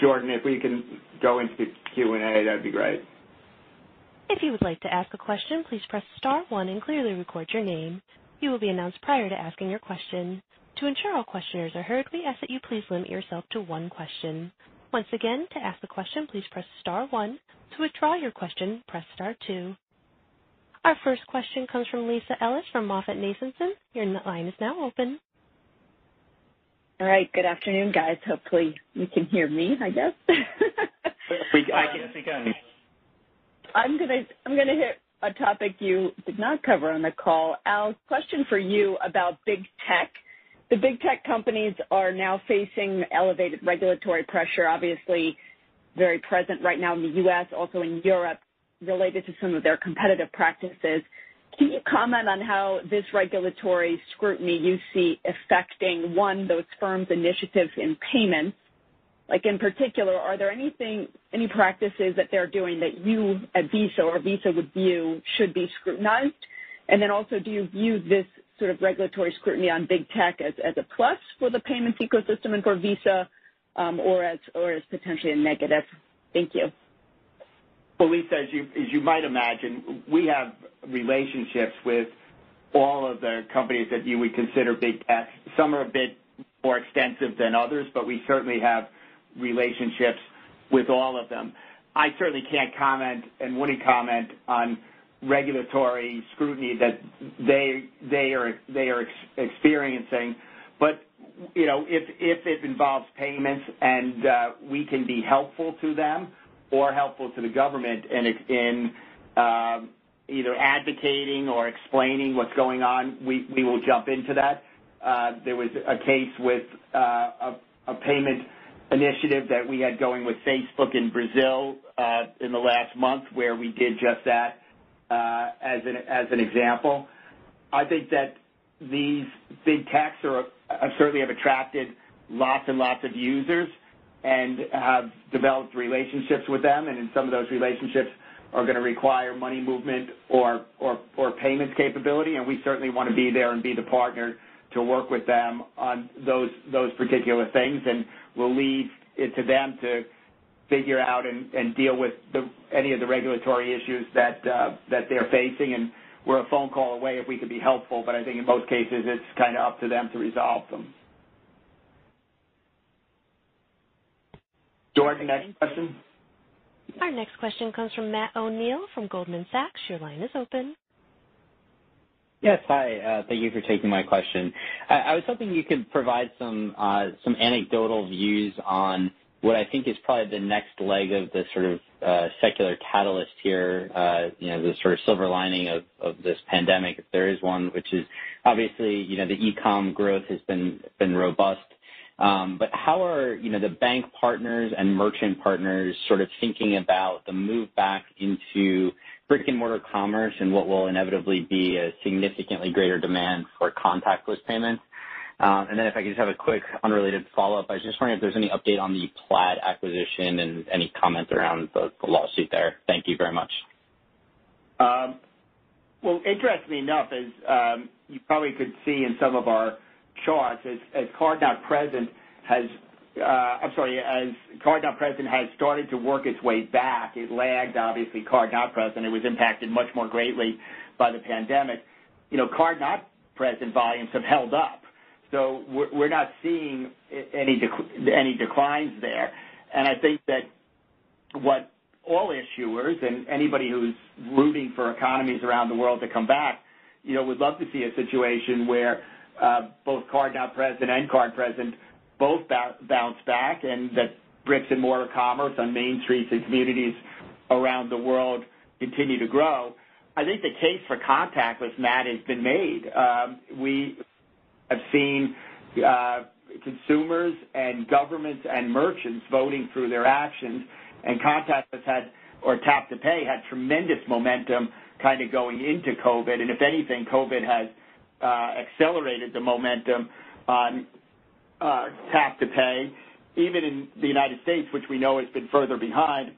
Jordan, if we can go into Q&A, that'd be great. If you would like to ask a question, please press star one and clearly record your name. You will be announced prior to asking your question. To ensure all questioners are heard, we ask that you please limit yourself to one question. Once again, to ask a question, please press star one. To withdraw your question, press star two. Our first question comes from Lisa Ellis from MoffettNathanson. Your line is now open. All right. Good afternoon, guys. Hopefully you can hear me, I guess. Yes, we can. I'm going to i'm going to hit a topic you did not cover on the call. Al, question for you about big tech. The big tech companies are now facing elevated regulatory pressure, obviously very present right now in the U.S., also in Europe, related to some of their competitive practices. Can you comment on how this regulatory scrutiny you see affecting, one, those firms' initiatives in payments? Like in particular, are there anything any practices that they're doing that you at Visa or Visa would view should be scrutinized? And then also, do you view this sort of regulatory scrutiny on big tech as as a plus for the payments ecosystem and for Visa, um, or as or as potentially a negative? Thank you. Well, Lisa, as you, as you might imagine, we have relationships with all of the companies that you would consider big tech. Some are a bit more extensive than others, but we certainly have relationships with all of them. I certainly can't comment and wouldn't comment on regulatory scrutiny that they they are they are ex experiencing. But you know, if it involves payments and uh, we can be helpful to them or helpful to the government in uh, either advocating or explaining what's going on, we will jump into that. Uh, there was a case with a payment initiative that we had going with Facebook in Brazil in the last month where we did just that Uh, as an example. I think that these big techs uh, certainly have attracted lots and lots of users and have developed relationships with them, and in some of those relationships are going to require money movement or or payments capability, and we certainly want to be there and be the partner to work with them on those those particular things. And we'll leave it to them to figure out and deal with any of the regulatory issues uh, that they're facing, and we're a phone call away if we could be helpful. But I think in most cases, it's kind of up to them to resolve them. Jordan, next question. Our next question comes from Matt O'Neill from Goldman Sachs. Your line is open. Yes. Hi. Uh, thank you for taking my question. I was hoping you could provide some uh, anecdotal views on what I think is probably the next leg of the sort of uh secular catalyst here, uh, you know, the sort of silver lining of this pandemic, if there is one, which is obviously, you know, the e-com growth has been been robust. Um, but how are you know, the bank partners and merchant partners sort of thinking about the move back into brick-and-mortar commerce and what will inevitably be a significantly greater demand for contactless payments? Um, if I could just have a quick unrelated follow-up. I was just wondering if there's any update on the Plaid acquisition and any comment around the lawsuit there. Thank you very much. Um, well, interestingly enough, as um, you probably could see in some of our charts, as card-not-present has uh I'm sorry, as Card Not Present has started to work its way back, it lagged, obviously, card-not-present. It was impacted much more greatly by the pandemic. You know, Card-not-present volumes have held up. So we're not seeing any any declines there. And I think that what all issuers and anybody who's rooting for economies around the world to come back you know, would love to see a situation where uh, both card-not-present and card-present both bounce back, and that bricks-and-mortar commerce on main streets and communities around the world continue to grow. I think the case for contactless, Matt, has been made. Um, we have seen uh, consumers and governments and merchants voting through their actions, and contactless had, or Tap to Pay had tremendous momentum kind of going into COVID. And if anything, COVID has uh, accelerated the momentum on uh, Tap to Pay, even in the United States, which we know has been further behind.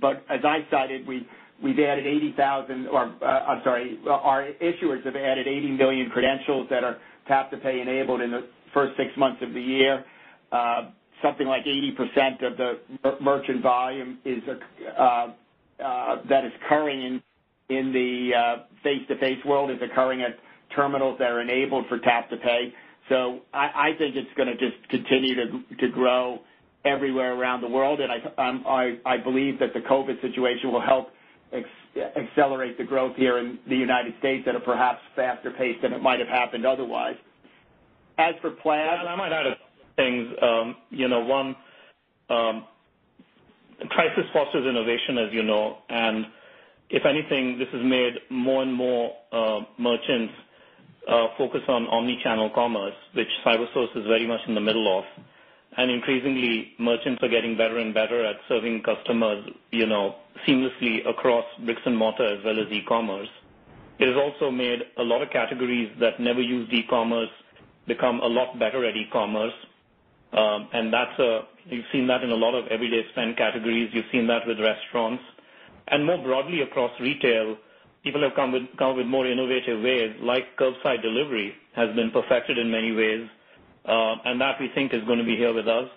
But as I cited, we've added 80,000, or I'm sorry, our issuers have added 80 million credentials that are Tap to Pay enabled in the first six months of the year. Something like 80% of the merchant volume is uh, uh, that is occurring in the uh, face-to-face world is occurring at terminals that are enabled for Tap to Pay. So I think it's going to just continue to grow everywhere around the world, and I believe that the COVID situation will help accelerate the growth here in the United States at a perhaps faster pace than it might have happened otherwise. As for Plaid- I might add a couple things. Um you know, one, um, crisis fosters innovation, as you know. And if anything, this has made more and more uh, merchants uh, focus on omni-channel commerce, which CyberSource is very much in the middle of. And increasingly, merchants are getting better and better at serving customers you know, seamlessly across bricks and mortar as well as e-commerce. It has also made a lot of categories that never used e-commerce become a lot better at e-commerce. Um and that's a you've seen that in a lot of everyday spend categories. You've seen that with restaurants. And more broadly across retail, people have come with more innovative ways, like curbside delivery has been perfected in many ways. Um, that we think is going to be here with us,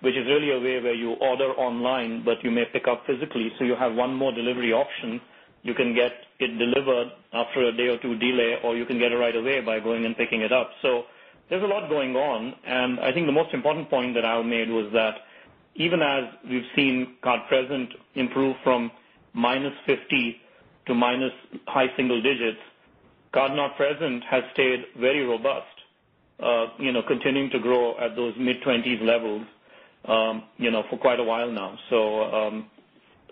which is really a way where you order online, but you may pick up physically. So you have one more delivery option. You can get it delivered after a day or two delay, or you can get it right away by going and picking it up. So there's a lot going on, and I think the most important point that Al made was that even as we've seen card present improve from -50 to minus high single digits, card-not-present has stayed very robust, continuing to grow at those mid-20s levels um you know for quite a while now. So um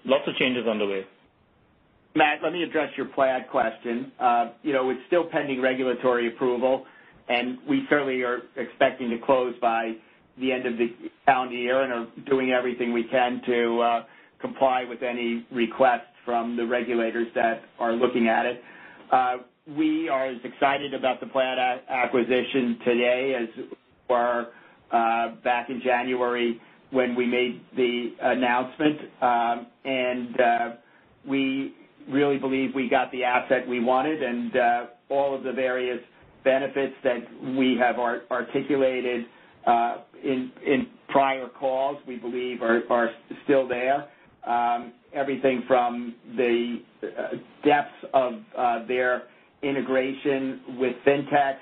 lots of changes underway. Matt, let me address your Plaid question. Uh you know it's still pending regulatory approval, and we certainly are expecting to close by the end of the calendar year and are doing everything we can to comply with any requests from the regulators that are looking at it. We are as excited about the Plaid acquisition today as we were uh, back in January when we made the announcement. Um, and uh, we really believe we got the asset we wanted, and uh, all of the various benefits that we have articulated in prior calls, we believe are still there. Um, everything from the depths of their integration with fintechs,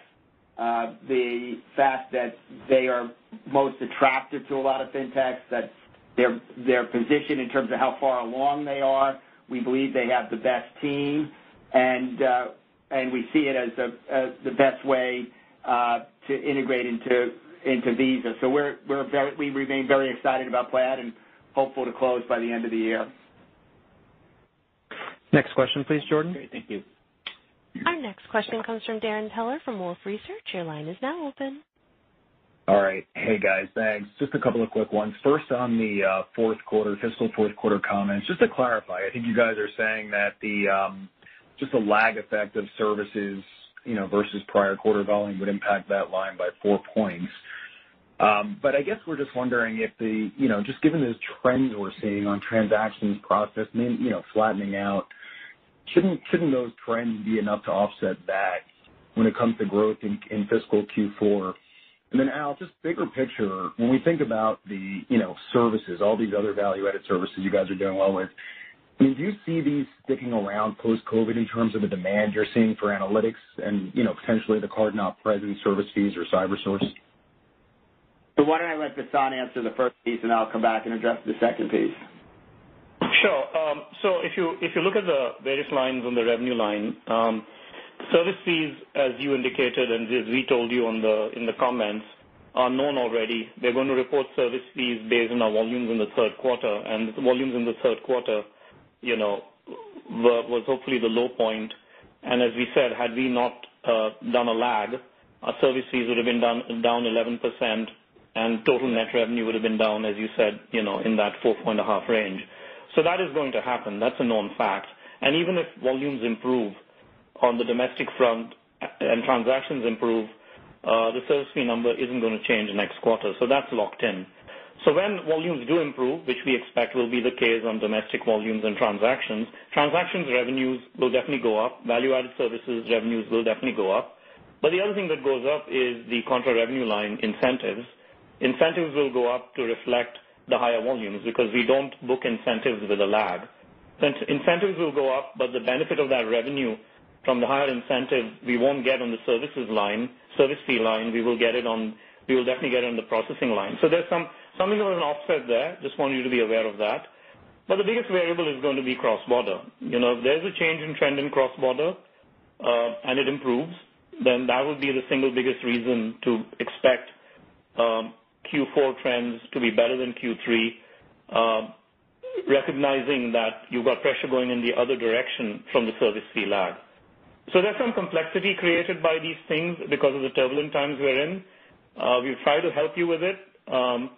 the fact that they are most attractive to a lot of fintechs, that their their position in terms of how far along they are. We believe they have the best team, and uh and we see it as the best way to integrate into into Visa. So we're we're very We remain very excited about Plaid and hopeful to close by the end of the year. Next question, please, Jordan. Great. Thank you. Our next question comes from Darrin Peller from Wolfe Research. Your line is now open. All right. Hey, guys. Thanks. Just a couple of quick ones. First, on the fourth quarter fiscal fourth quarter comments, just to clarify, I think you guys are saying that the um just the lag effect of services you know, versus prior quarter volume would impact that line by four points. Um but I guess we're just wondering if the you know, just given those trends we're seeing on transactions processed mean, you know, flattening out, shouldn't shouldn't those trends be enough to offset that when it comes to growth in fiscal Q4? Al, just bigger picture, when we think about the you know, services, all these other value-added services you guys are doing well with, do you see these sticking around post-COVID in terms of the demand you're seeing for analytics and you know potentially the card-not-present service fees or CyberSource? So why don't I let Vasant answer the first piece, and I'll come back and address the second piece. Sure. Um so if you if you look at the various lines on the revenue line, service fees, as you indicated and as we told you in the comments, are known already. They're going to report service fees based on our volumes in the third quarter. And the volumes in the third quarter you know, was hopefully the low point. And as we said, had we not done a lag, our service fees would have been down 11%, and total net revenue would have been down, as you said, you know, in that 4.5 range. So that is going to happen. That's a known fact. And even if volumes improve on the domestic front and transactions improve, uh, the service fee number isn't going to change next quarter. So that's locked in. So when volumes do improve, which we expect will be the case on domestic volumes and transactions transactions revenues will definitely go up. Value-added services revenues will definitely go up. But the other thing that goes up is the contra revenue line incentives. Incentives will go up to reflect the higher volumes because we don't book incentives with a lag. Incentives will go up, but the benefit of that revenue from the higher incentive, we won't get on the services line, service fee line. We will get it on we will definitely get it on the processing line. So there's some something of an offset there. Just want you to be aware of that. But the biggest variable is going to be cross-border. You know, if there's a change in trend in cross-border, uh, and it improves, then that would be the single biggest reason to expect um, Q4 trends to be better than Q3, recognizing that you've got pressure going in the other direction from the service fee lag. So there's some complexity created by these things because of the turbulent times we're in. We've tried to help you with it. Um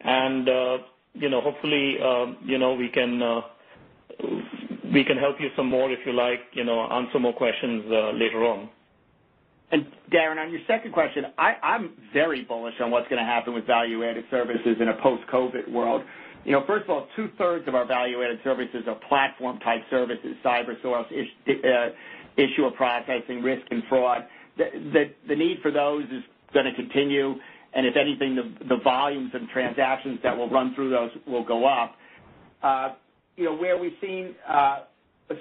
and uh you know hopefully, uh you know we can uh we can help you some more if you like, you know, answer more questions later on. Darrin, on your second question, I'm very bullish on what's going to happen with value-added services in a post-COVID world. First of all, two-thirds of our value-added services are platform-type services, CyberSource, issuer processing, risk and fraud. The need for those is going to continue, and if anything, the volumes and transactions that will run through those will go up. Uh you know, where we've seen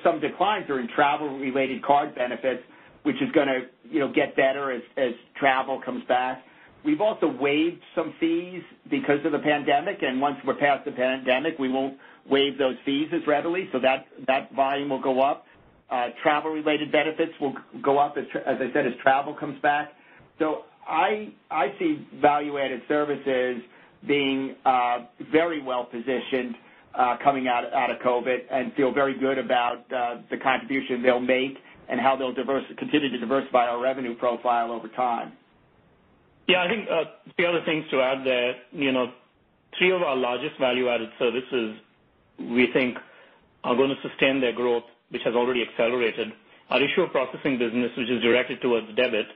some declines are in travel-related card benefits, which is going to you know get better as as travel comes back. We've also waived some fees because of the pandemic, and once we're past the pandemic, we won't waive those fees as readily, so that that volume will go up. Uh, travel-related benefits will go up, as as I said, as travel comes back. So I I see value-added services being uh, very well-positioned uh, coming out out of COVID and feel very good about the contribution they'll make and how they'll continue to diversify our revenue profile over time. Yeah, I think uh, the other things to add there, three of our largest value-added services we think are going to sustain their growth, which has already accelerated. Our issuer processing business, which is directed towards debit.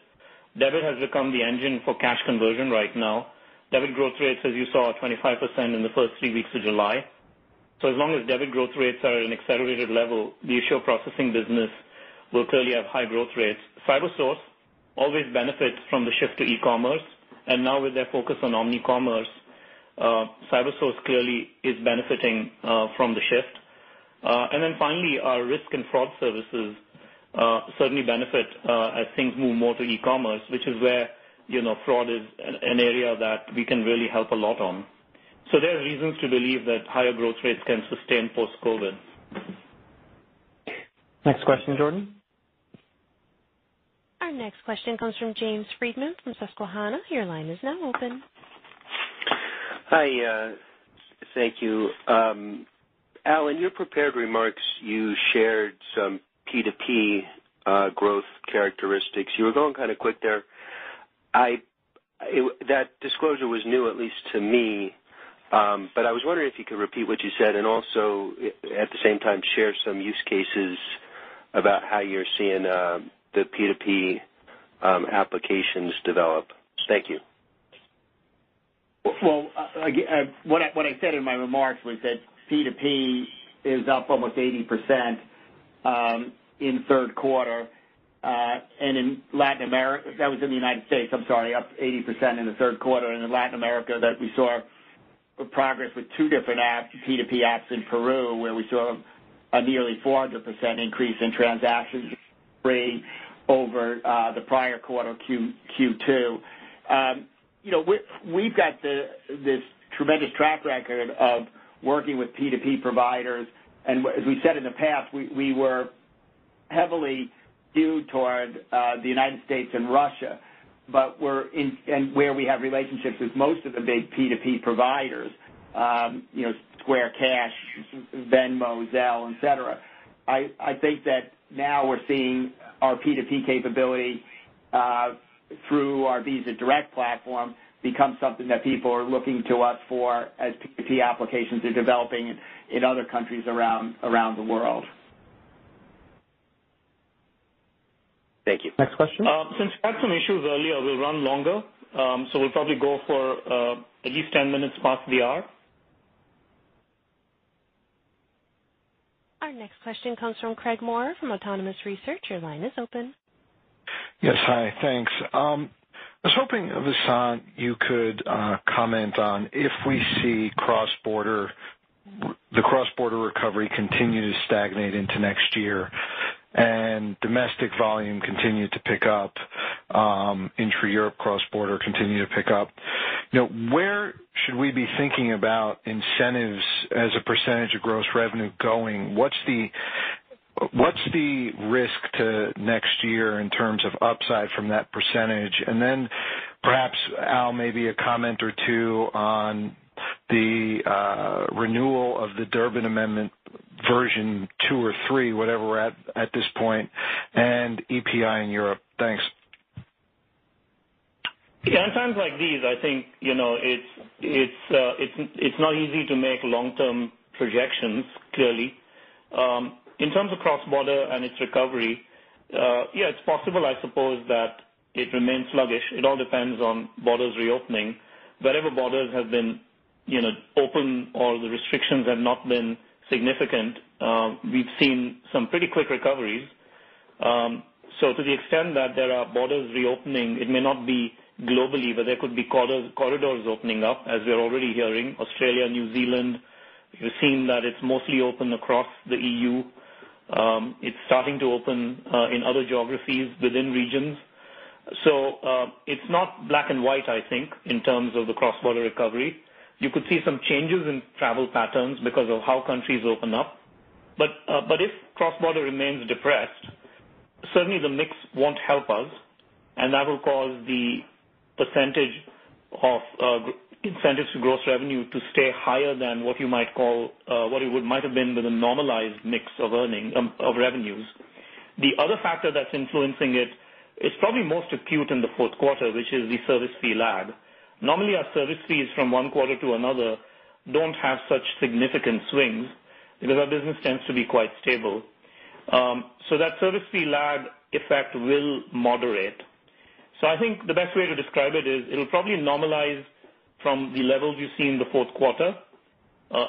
Debit has become the engine for cash conversion right now. Debit growth rates, as you saw, are 25% in the first three weeks of July. So as long as debit growth rates are at an accelerated level, the issuer processing business will clearly have high growth rates. CyberSource always benefits from the shift to e-commerce, and now with their focus on omni-commerce, uh, CyberSource clearly is benefiting uh, from the shift. Uh and then finally, our risk and fraud services uh, certainly benefit as things move more to e-commerce, which is where you know fraud is an area that we can really help a lot on. So there are reasons to believe that higher growth rates can sustain post-COVID. Next question, Jordan. Our next question comes from James Friedman from Susquehanna. Your line is now open. Hi. Uh, thank you. Um, Al, in your prepared remarks, you shared some P2P uh, growth characteristics. You were going kind of quick there. I that disclosure was new, at least to me. Um but I was wondering if you could repeat what you said and also, at the same time, share some use cases about how you're seeing uh, the P2P um, applications develop. Thank you. Well, uh, uh, what I said in my remarks was that P2P is up almost 80% um, in third quarter. Uh and in Latin America, that was in the United States, I'm sorry, up 80% in the third quarter. In Latin America, that we saw progress with two different P2P apps in Peru, where we saw a nearly 400% increase in transactions over uh, the prior quarter, Q2. Um, you know, We've got this tremendous track record of working with P2P providers, and as we said in the past, we were heavily skewed toward uh, the United States and Russia, but we're in and where we have relationships with most of the big P2P providers, um you know Square Cash, Venmo, Zelle, et cetera. I think that now we're seeing our P2P capability uh, through our Visa Direct platform becomes something that people are looking to us for as P2P applications are developing in other countries around around the world. Thank you. Next question. Um, since we had some issues earlier, we'll run longer. Um, so we'll probably go for uh, at least 10 minutes past the hour. Our next question comes from Craig Maurer from Autonomous Research. Your line is open. Yes. Hi, thanks. Um, I was hoping, Vasant, you could uh, comment on if we see cross border the cross-border recovery continue to stagnate into next year and domestic volume continue to pick up, um, intra-Europe cross-border continue to pick up. You know, where should we be thinking about incentives as a percentage of gross revenue going? What's the what's the risk to next year in terms of upside from that percentage? And then perhaps, Al, maybe a comment or two on the uh, renewal of the Durbin Amendment version two or three, whatever we're at at this point, and EPI in Europe. Thanks. Yeah, in times like these, I think you know, it's it's uh, it's it's not easy to make long-term projections, clearly. Um, in terms of cross-border and its recovery, uh, yeah, it's possible, I suppose, that it remains sluggish. It all depends on borders reopening. Wherever borders have been open or the restrictions have not been significant, we've seen some pretty quick recoveries. Um so to the extent that there are borders reopening, it may not be globally, but there could be corridors opening up, as we're already hearing. Australia, New Zealand, we've seen that it's mostly open across the EU. It's starting to open in other geographies within regions. So um it's not black and white, I think, in terms of the cross-border recovery. You could see some changes in travel patterns because of how countries open up. But, uh, but if cross-border remains depressed, certainly the mix won't help us, and that will cause the percentage of uh, incentives to gross revenue to stay higher than what you might call uh, what it would might have been with a normalized mix of earning um, of revenues. The other factor that's influencing it is probably most acute in the fourth quarter, which is the service fee lag. Normally, our service fees from one quarter to another don't have such significant swings because our business tends to be quite stable. Um so that service fee lag effect will moderate. So I think the best way to describe it is it'll probably normalize from the levels you see in the fourth quarter.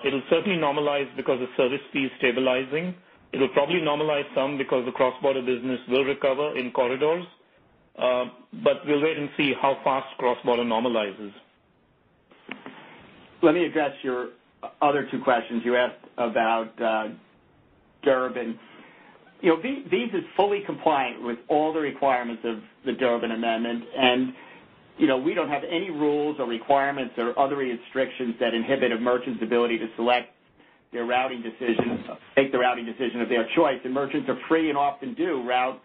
It'll certainly normalize because the service fee is stabilizing. It'll probably normalize some because the cross-border business will recover in corridors. Um, we'll wait and see how fast cross-border normalizes. Let me address your other two questions. You asked about uh, Durbin. Visa is fully compliant with all the requirements of the Durbin Amendment, and you know we don't have any rules or requirements or other restrictions that inhibit a merchant's ability to select their routing decisions, make the routing decision of their choice. And merchants are free and often do route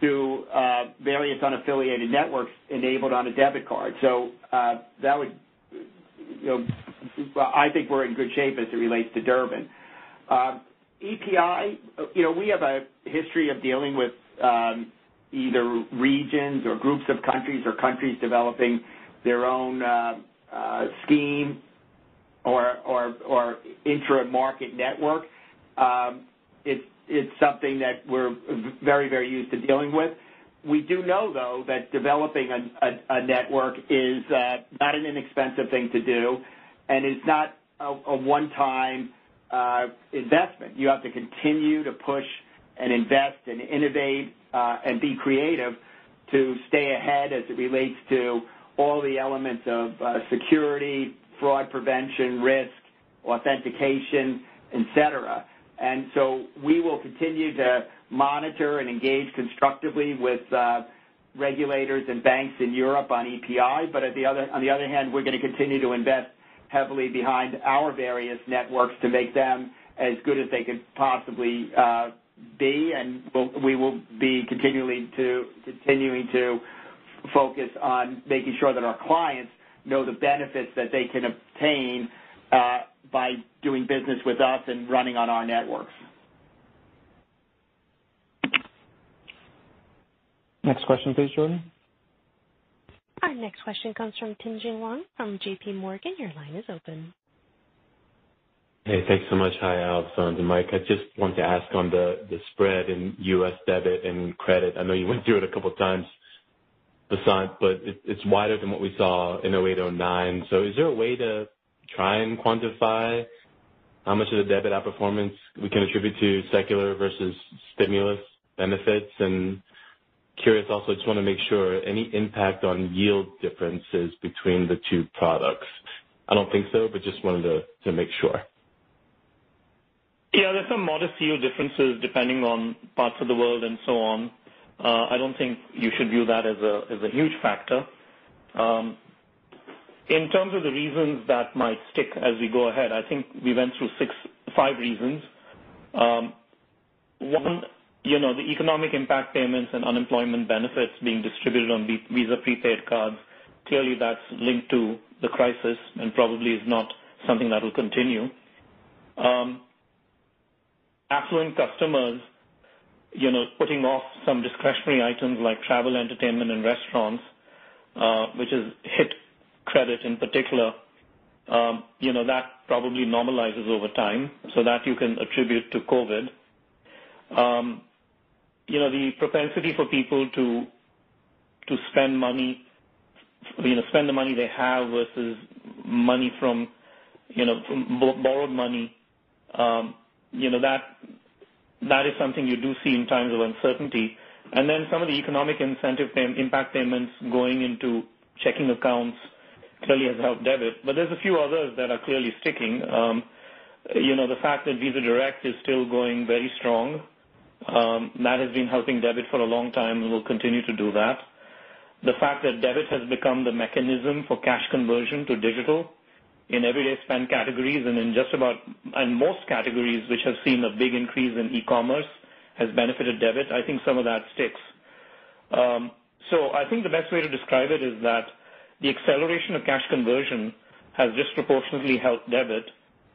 through uh, various unaffiliated networks enabled on a debit card. So uh that would you know I think we're in good shape as it relates to Durbin. EPI, uh you know, we have a history of dealing with um, either regions or groups of countries or countries developing their own uh, uh, scheme or or or intra-market network. Um, it's something that we're very very used to dealing with. We do know, though, that developing a a, a network is uh, not an inexpensive thing to do, and it's not a a one-time uh, investment. You have to continue to push and invest and innovate, uh, and be creative to stay ahead as it relates to all the elements of security, fraud prevention, risk, authentication, et cetera. And so we will continue to monitor and engage constructively with uh, regulators and banks in Europe on EPI. But on the other hand, we're going to continue to invest heavily behind our various networks to make them as good as they could possibly uh, be, and we will be continually to continuing to focus on making sure that our clients know the benefits that they can obtain uh, by doing business with us and running on our networks. Next question please, Jordan. Our next question comes from Tien-Tsin Huang from JPMorgan. Your line is open. Hey, thanks so much. Hi, Al, Vasant, and Mike. I just wanted to ask on the spread in U.S. debit and credit. I know you went through it a couple of times, Vasant, but it's wider than what we saw in 2008, 2009. Is there a way to try and quantify how much of the debit outperformance we can attribute to secular versus stimulus benefits? And curious also, just want to make sure, any impact on yield differences between the two products? I don't think so, but just wanted to make sure. Yeah, there's some modest yield differences depending on parts of the world and so on. Uh, I don't think you should view that as a as a huge factor. Um, In terms of the reasons that might stick as we go ahead, I think we went through six, five reasons. Um, One, you know, the economic impact payments and unemployment benefits being distributed on Visa prepaid cards. Clearly, that's linked to the crisis and probably is not something that will continue. Um, Affluent customers you know, putting off some discretionary items like travel, entertainment, and restaurants, uh, which has hit credit in particular. Um, you know, that probably normalizes over time, so that you can attribute to COVID. Um you know, the propensity for people to to spend money you know spend the money they have versus money from you know borrowed money, Um you know that that is something you do see in times of uncertainty. And then some of the economic incentive impact payments going into checking accounts clearly has helped debit. But there's a few others that are clearly sticking. Um you know the fact that Visa Direct is still going very strong, that has been helping debit for a long time and will continue to do that. The fact that debit has become the mechanism for cash conversion to digital in everyday spend categories and in just about and most categories which have seen a big increase in e-commerce has benefited debit. I think some of that sticks. So I think the best way to describe it is that the acceleration of cash conversion has disproportionately helped debit,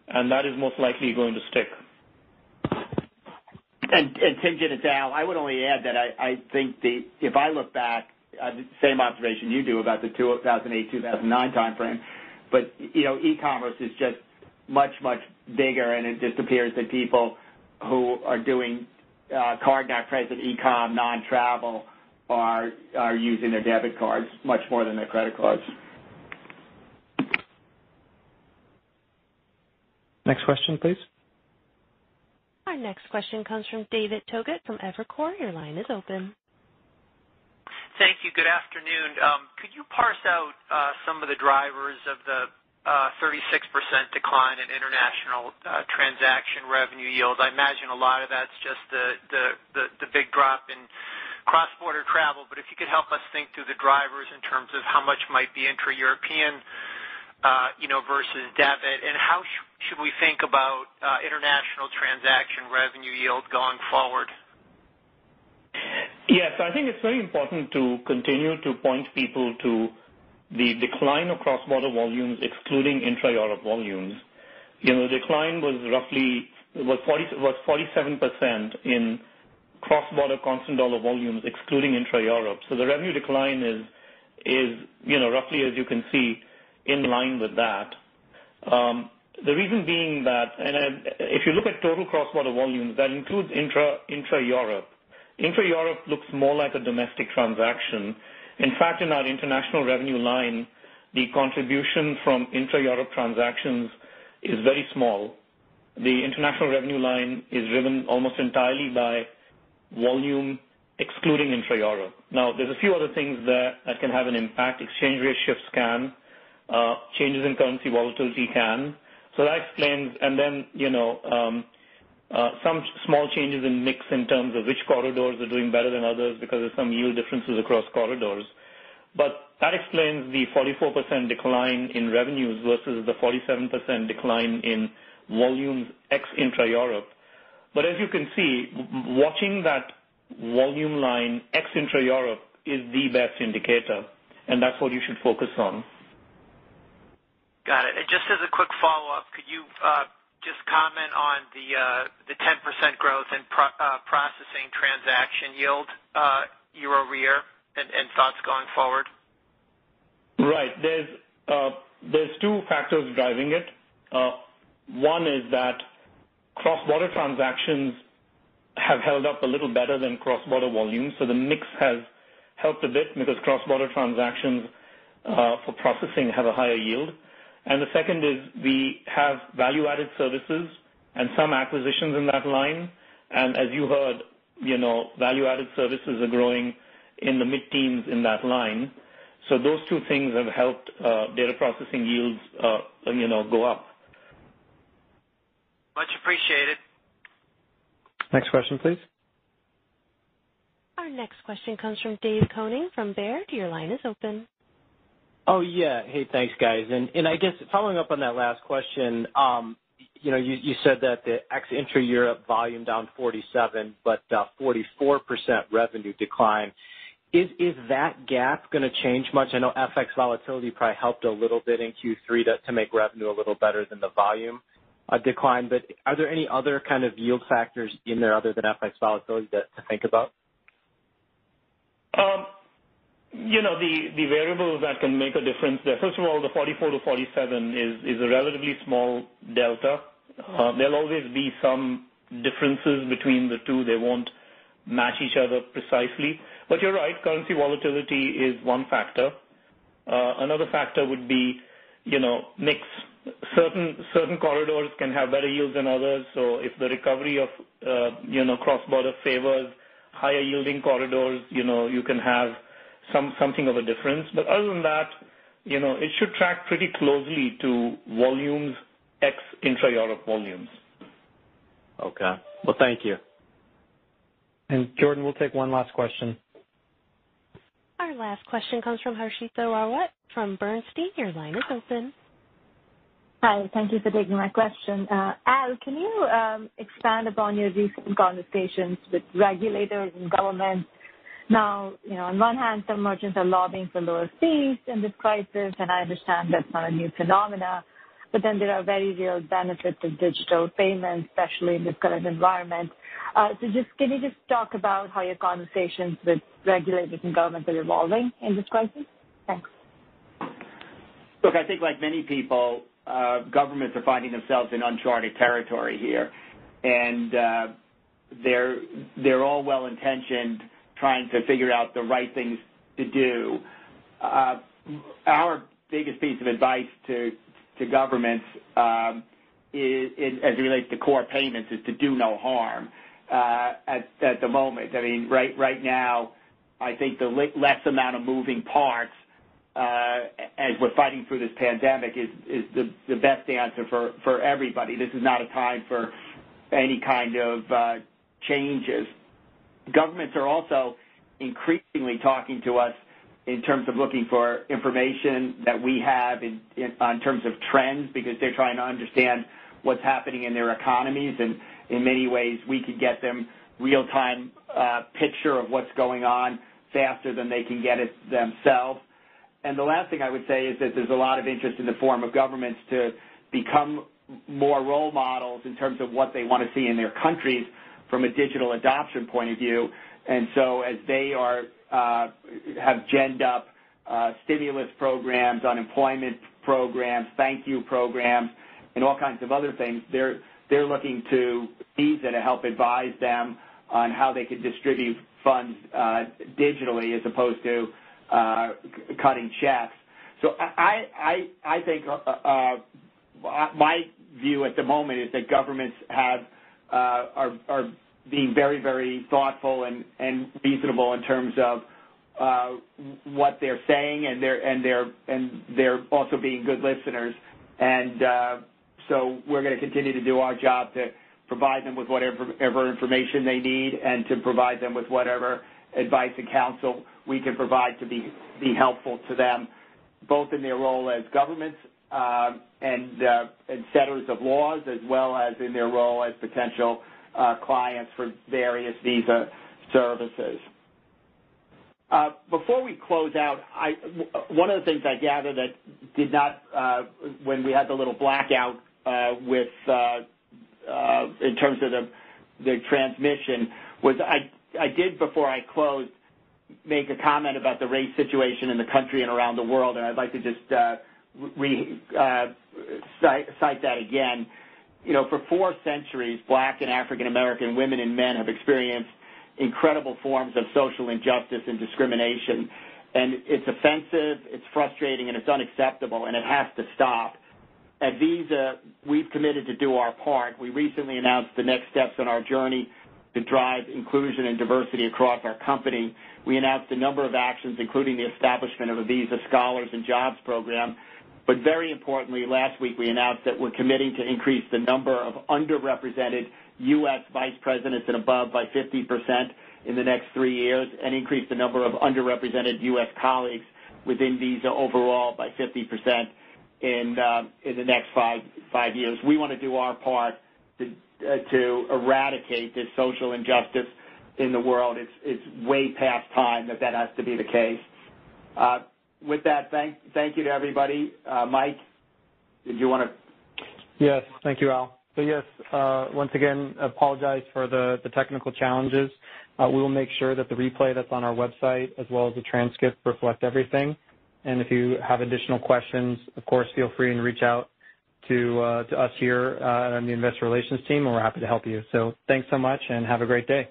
and that is most likely going to stick. Tien-Tsin, it's Al. I would only add that I think the if I look back, uh, same observation you do about the 2008, 2009 timeframe, but you know, e-commerce is just much, much bigger, and it just appears that people who are doing uh, card-not-present e-com, non-travel, are are using their debit cards much more than their credit cards. Next question, please. Our next question comes from David Togut from Evercore. Your line is open. Thank you. Good afternoon. Um, could you parse out uh, some of the drivers of the uh, 36% decline in international uh, transaction revenue yield? I imagine a lot of that's just the the the big drop in cross-border travel. But if you could help us think through the drivers in terms of how much might be intra-European uh you know, versus debit, and how should we think about international transaction revenue yield going forward? Yes. I think it's very important to continue to point people to the decline of cross-border volumes excluding intra-Europe volumes. You know, the decline was 47% in cross-border constant dollar volumes excluding intra-Europe. So the revenue decline is is you know roughly, as you can see, in line with that. Um, the reason being that, and uh, if you look at total cross-border volumes, that includes intra intra-Europe. Intra-Europe looks more like a domestic transaction. In fact, in our international revenue line, the contribution from intra-Europe transactions is very small. The international revenue line is driven almost entirely by volume excluding intra-Europe. Now there's a few other things that can have an impact. Exchange rate shifts can, changes in currency volatility can. So that explains, and then you know, um uh some small changes in mix in terms of which corridors are doing better than others because of some yield differences across corridors. But that explains the 44% decline in revenues versus the 47% decline in volumes ex intra-Europe. But as you can see, watching that volume line ex intra-Europe is the best indicator, and that's what you should focus on. Got it. Just as a quick follow-up, could you uh, just comment on the uh, the 10% growth in uh, processing transaction yield year-over-year and thoughts going forward? Right. There's there's two factors driving it. One is that cross-border transactions have held up a little better than cross-border volumes. So the mix has helped a bit because cross-border transactions uh, for processing have a higher yield. And the second is we have value-added services and some acquisitions in that line. And as you heard, you know, value-added services are growing in the mid-teens in that line. So those two things have helped uh, data processing yields uh, you know, go up. Much appreciated. Next question, please. Our next question comes from Dave Koning from Baird. Your line is open. Oh, yeah. Hey, thanks, guys. And and I guess following up on that last question, um, you know, you you said that the ex intra-Europe volume down 47, but 44% revenue decline. Is is that gap going to change much? I know FX volatility probably helped a little bit in Q3 to to make revenue a little better than the volume decline. But are there any other kind of yield factors in there other than FX volatility to think about? Um, you know, the variables that can make a difference there, first of all, the 44%-47% is a relatively small delta. Uh, there'll always be some differences between the two. They won't match each other precisely. But you're right, currency volatility is one factor. Uh, another factor would be you know, mix. Certain certain corridors can have better yields than others. So if the recovery of uh you know cross-border favors higher yielding corridors, you know, you can have some something of a difference. But other than that, you know, it should track pretty closely to volumes ex intra-Europe volumes. Okay. Well, thank you. And Jordan, we'll take one last question. Our last question comes from Harshita Rawat from Bernstein. Your line is open. Hi. Thank you for taking my question. Al, can you expand upon your recent conversations with regulators and governments? Now, you know, on one hand, some merchants are lobbying for lower fees in this crisis, and I understand that's not a new phenomena, but then there are very real benefits of digital payments, especially in this current environment. Uh so just can you just talk about how your conversations with regulators and governments are evolving in this crisis? Thanks. Look, I think like many people, Uh, governments are finding themselves in uncharted territory here. And uh, they're they're all well-intentioned, trying to figure out the right things to do. Uh, our biggest piece of advice to to governments, um, as it relates to core payments, is to do no harm at the moment. I mean, right, right now, I think the less amount of moving parts Uh, as we're fighting through this pandemic is the best answer for everybody. This is not a time for any kind of uh, changes. Governments are also increasingly talking to us in terms of looking for information that we have in terms of trends, because they're trying to understand what's happening in their economies. And in many ways, we could get them real-time uh, picture of what's going on faster than they can get it themselves. And the last thing I would say is that there's a lot of interest in the form of governments to become more role models in terms of what they want to see in their countries from a digital adoption point of view. And so as they are uh, have ginned up uh, stimulus programs, unemployment programs, thank you programs, and all kinds of other things, they're they're looking to Visa to help advise them on how they could distribute funds uh, digitally as opposed to Uh, cutting checks. So I think uh, uh, my view at the moment is that governments have are being very very thoughtful and reasonable in terms of what they're saying, and they're also being good listeners. And uh so we're going to continue to do our job to provide them with whatever information they need and to provide them with whatever advice and counsel we can provide to be be helpful to them, both in their role as governments uh, uh, and setters of laws, as well as in their role as potential uh, clients for various Visa services. Before we close out, I, one of the things I gathered that did not uh when we had the little blackout with in terms of the, the transmission was I did, before I closed, make a comment about the race situation in the country and around the world, and I'd like to just uh, uh, cite that again. You know, for four centuries, Black and African American women and men have experienced incredible forms of social injustice and discrimination. And it's offensive, it's frustrating, and it's unacceptable, and it has to stop. At Visa, we've committed to do our part. We recently announced the next steps on our journey to drive inclusion and diversity across our company. We announced a number of actions, including the establishment of a Visa Scholars and Jobs program. But very importantly, last week, we announced that we're committing to increase the number of underrepresented U.S. vice presidents and above by 50% in the next three years and increase the number of underrepresented U.S. colleagues within Visa overall by 50% in uh, in the next five five years. We want to do our part Uh, to eradicate this social injustice in the world. It's way past time that that has to be the case. Uh, with that, thank thank you to everybody. Uh, Mike, did you want to? Yes. Thank you, Al. So yes, once again, apologize for the technical challenges. We will make sure that the replay that's on our website as well as the transcript reflect everything. And if you have additional questions, of course, feel free and reach out to uh to us here on the investor relations team, and we're happy to help you. So thanks so much and have a great day.